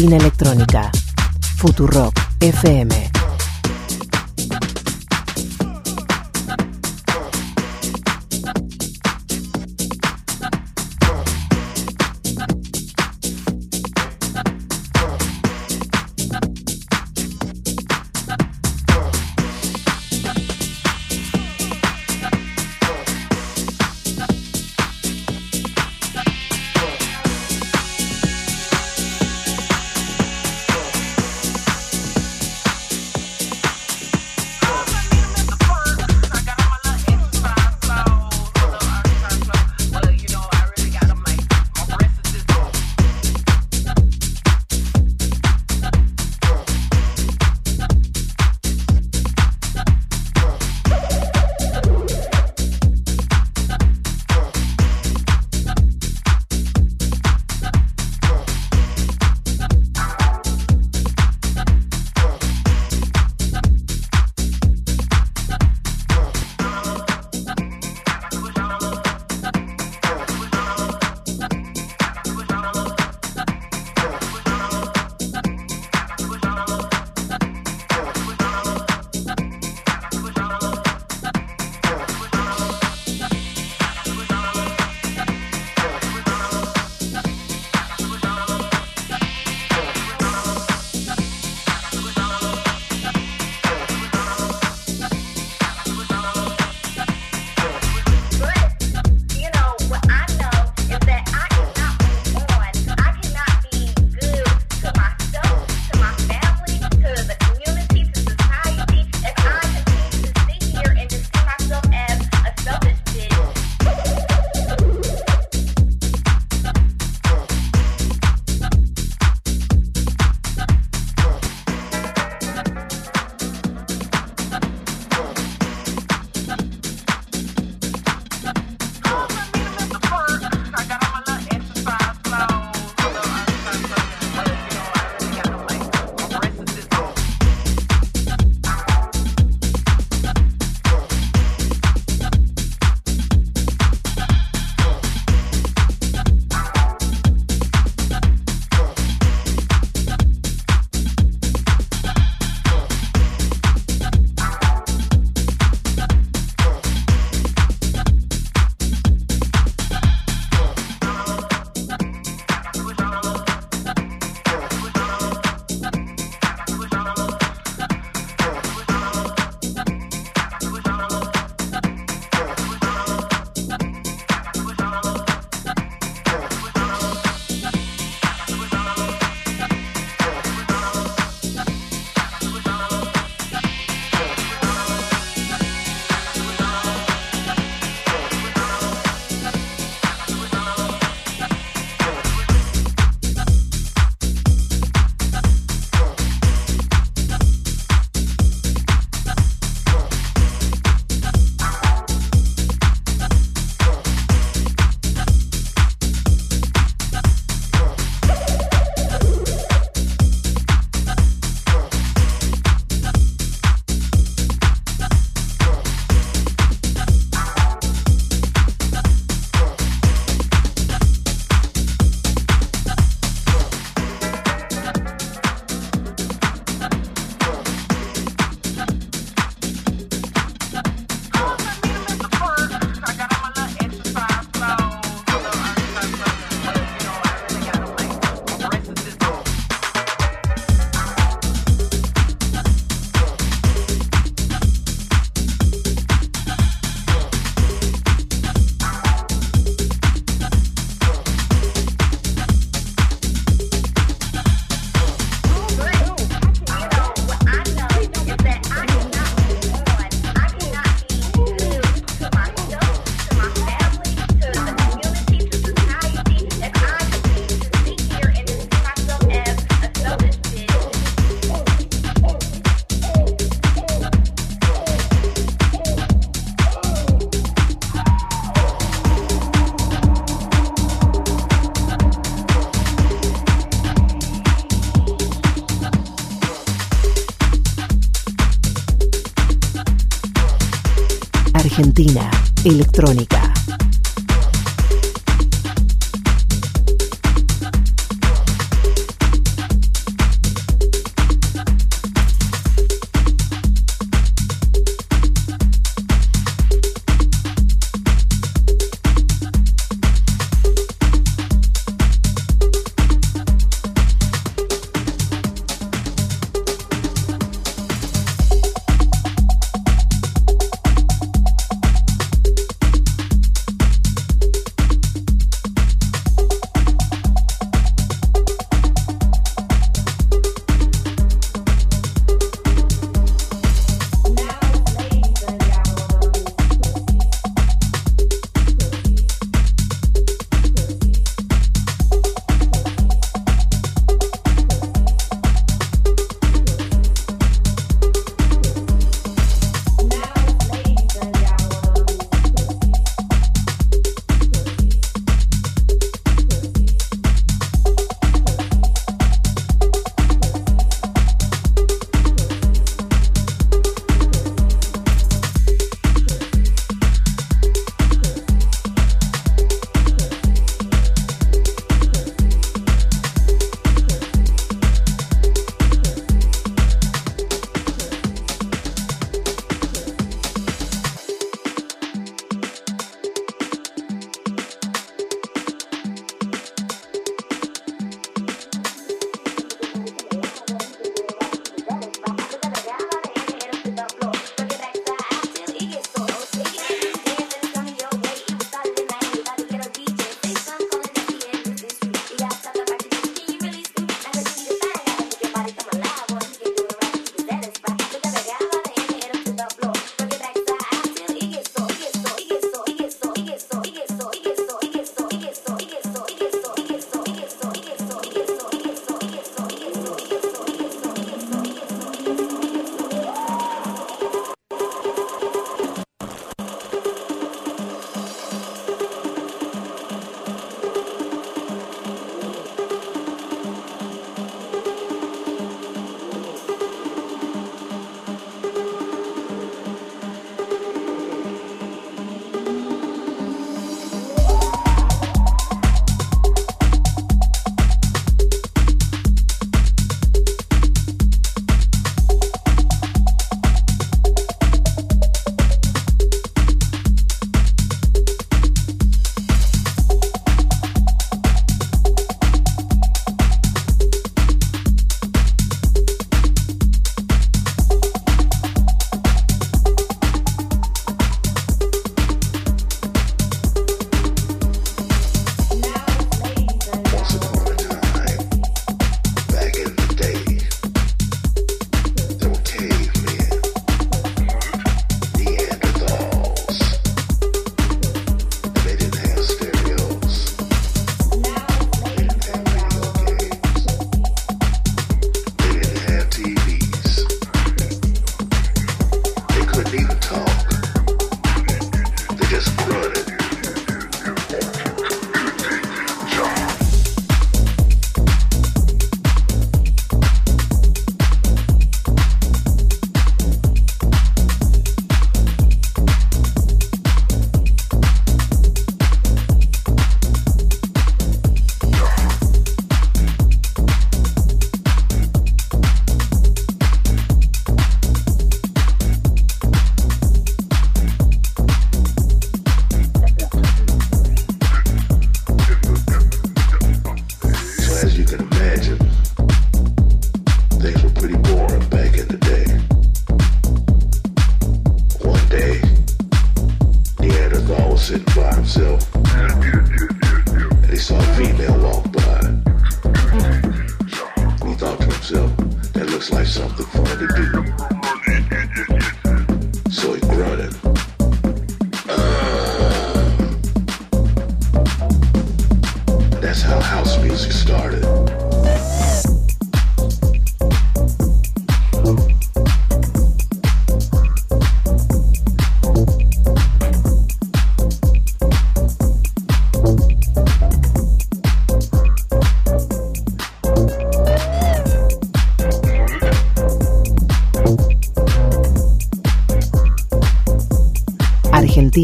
Argentina Electrónica. Futurock FM.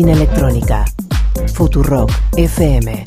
Electrónica. Futurock FM.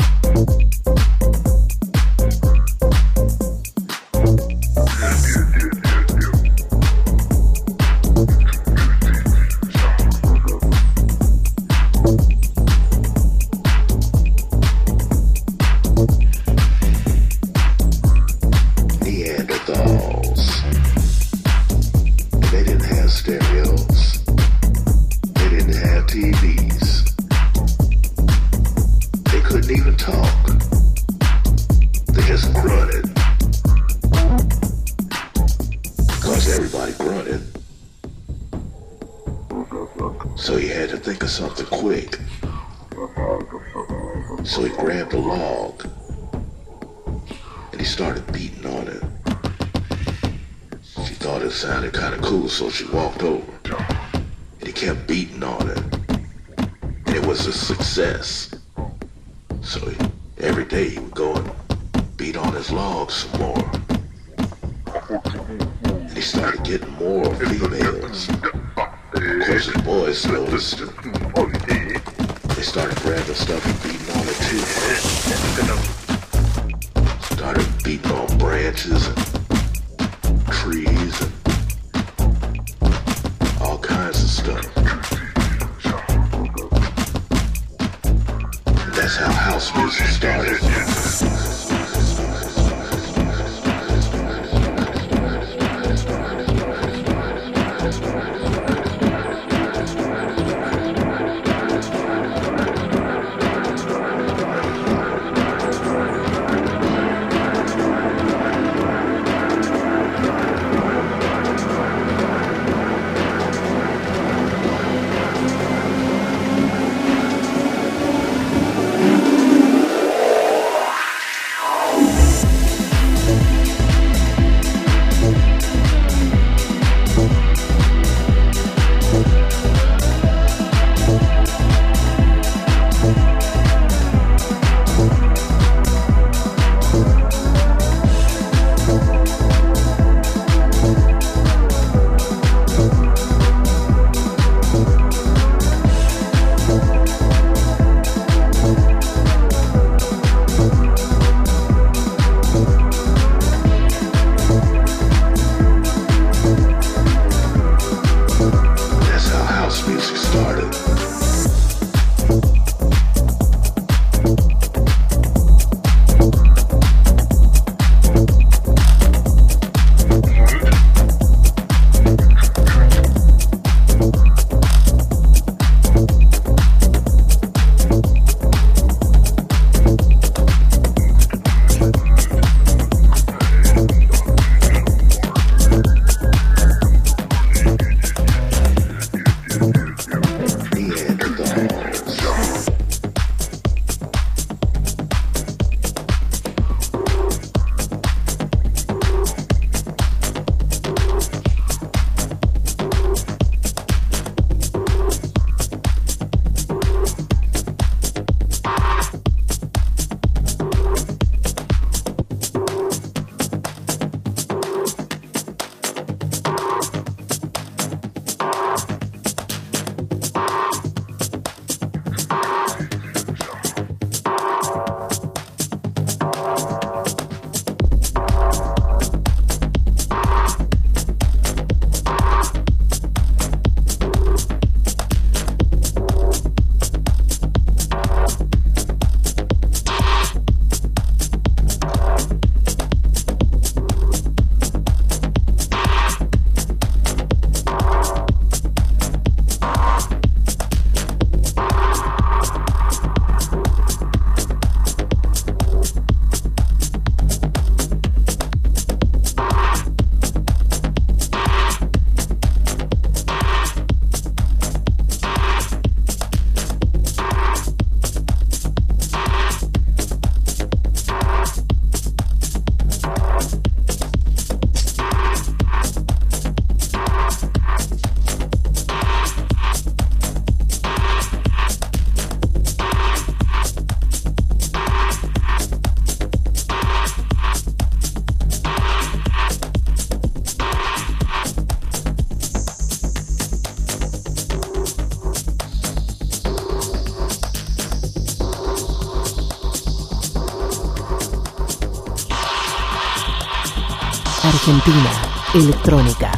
Argentina Electrónica.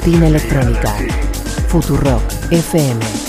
Argentina Electrónica. Futurock FM.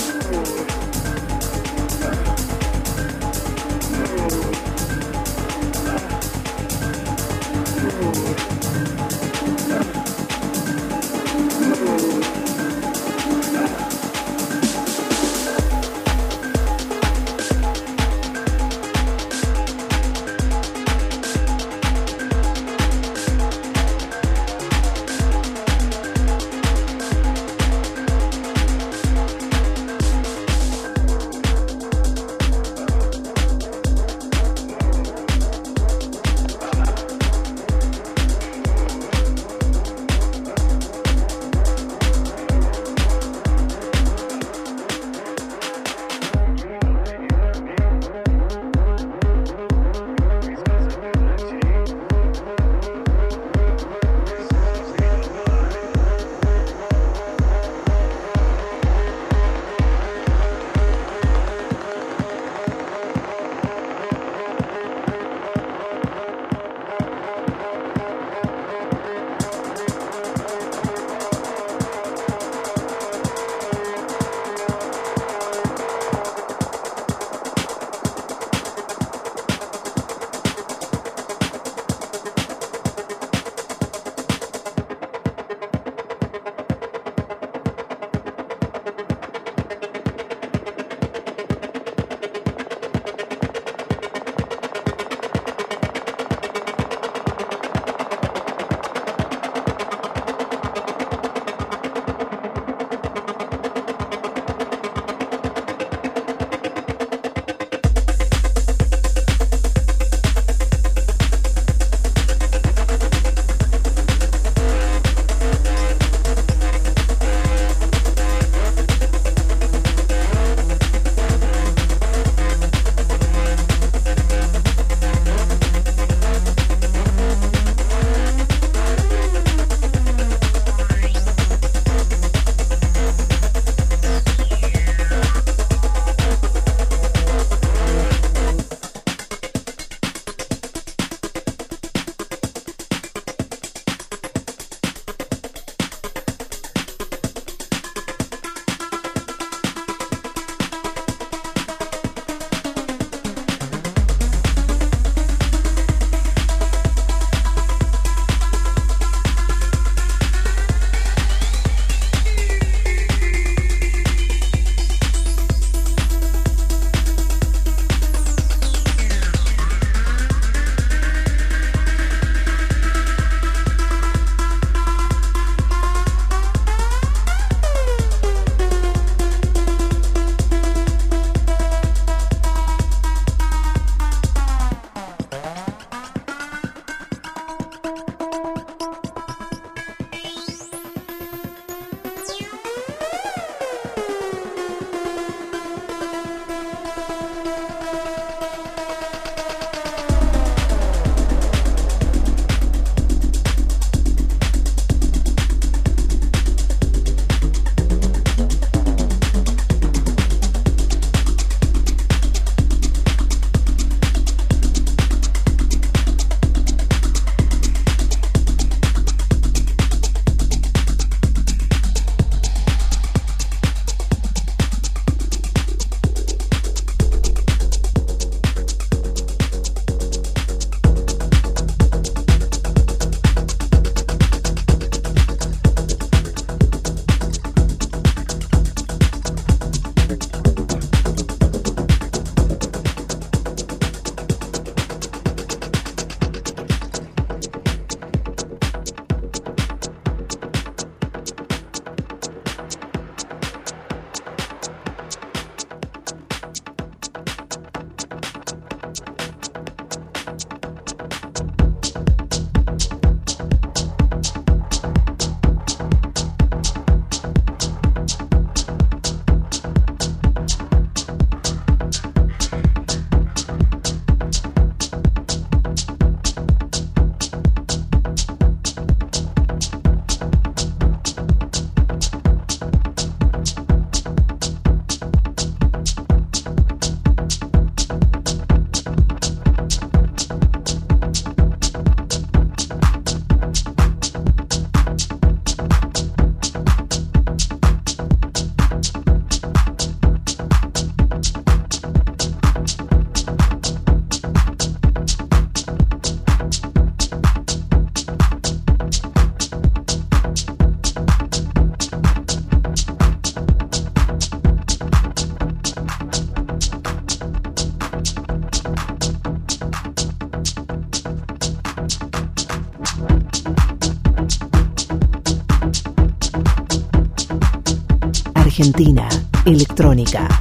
Electrónica.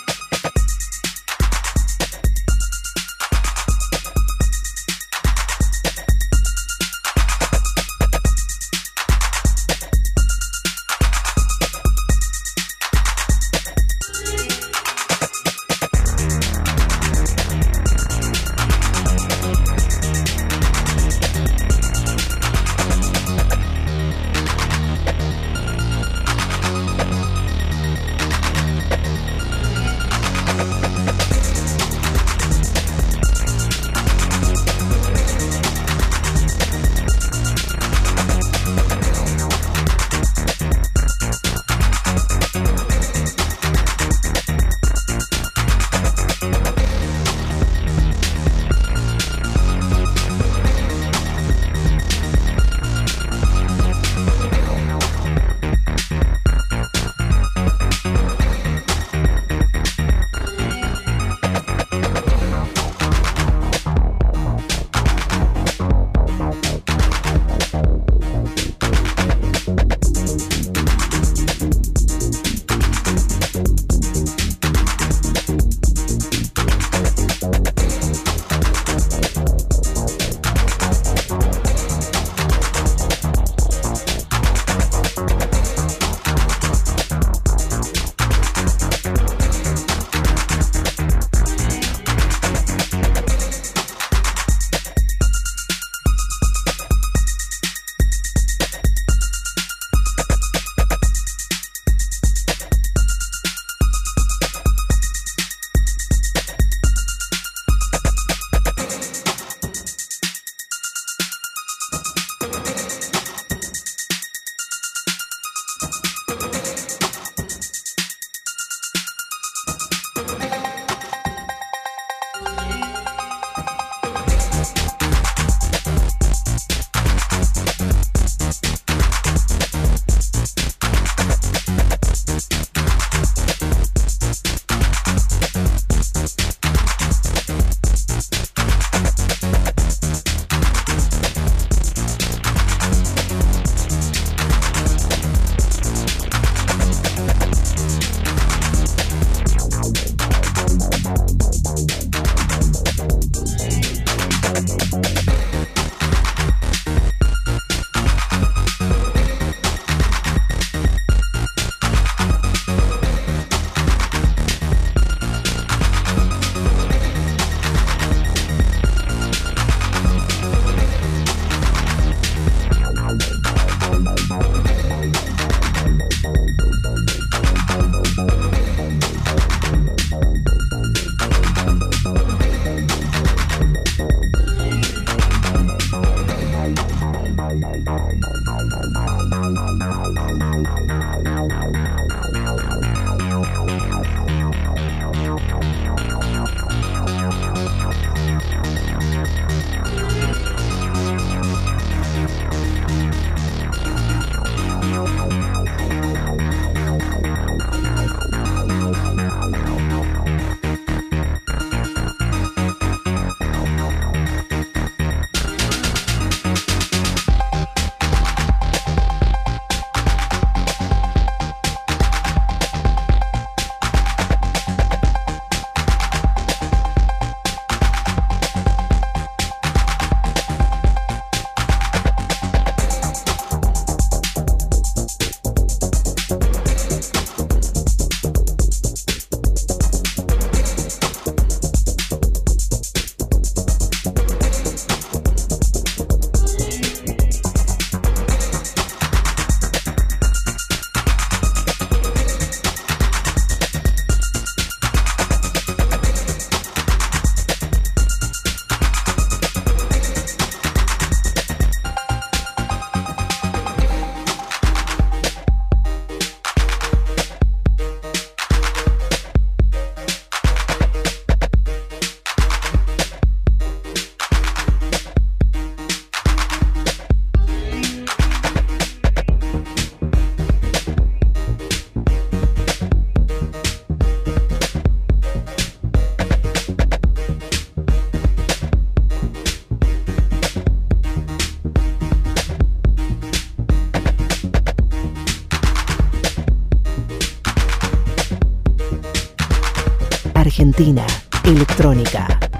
Argentina Electrónica.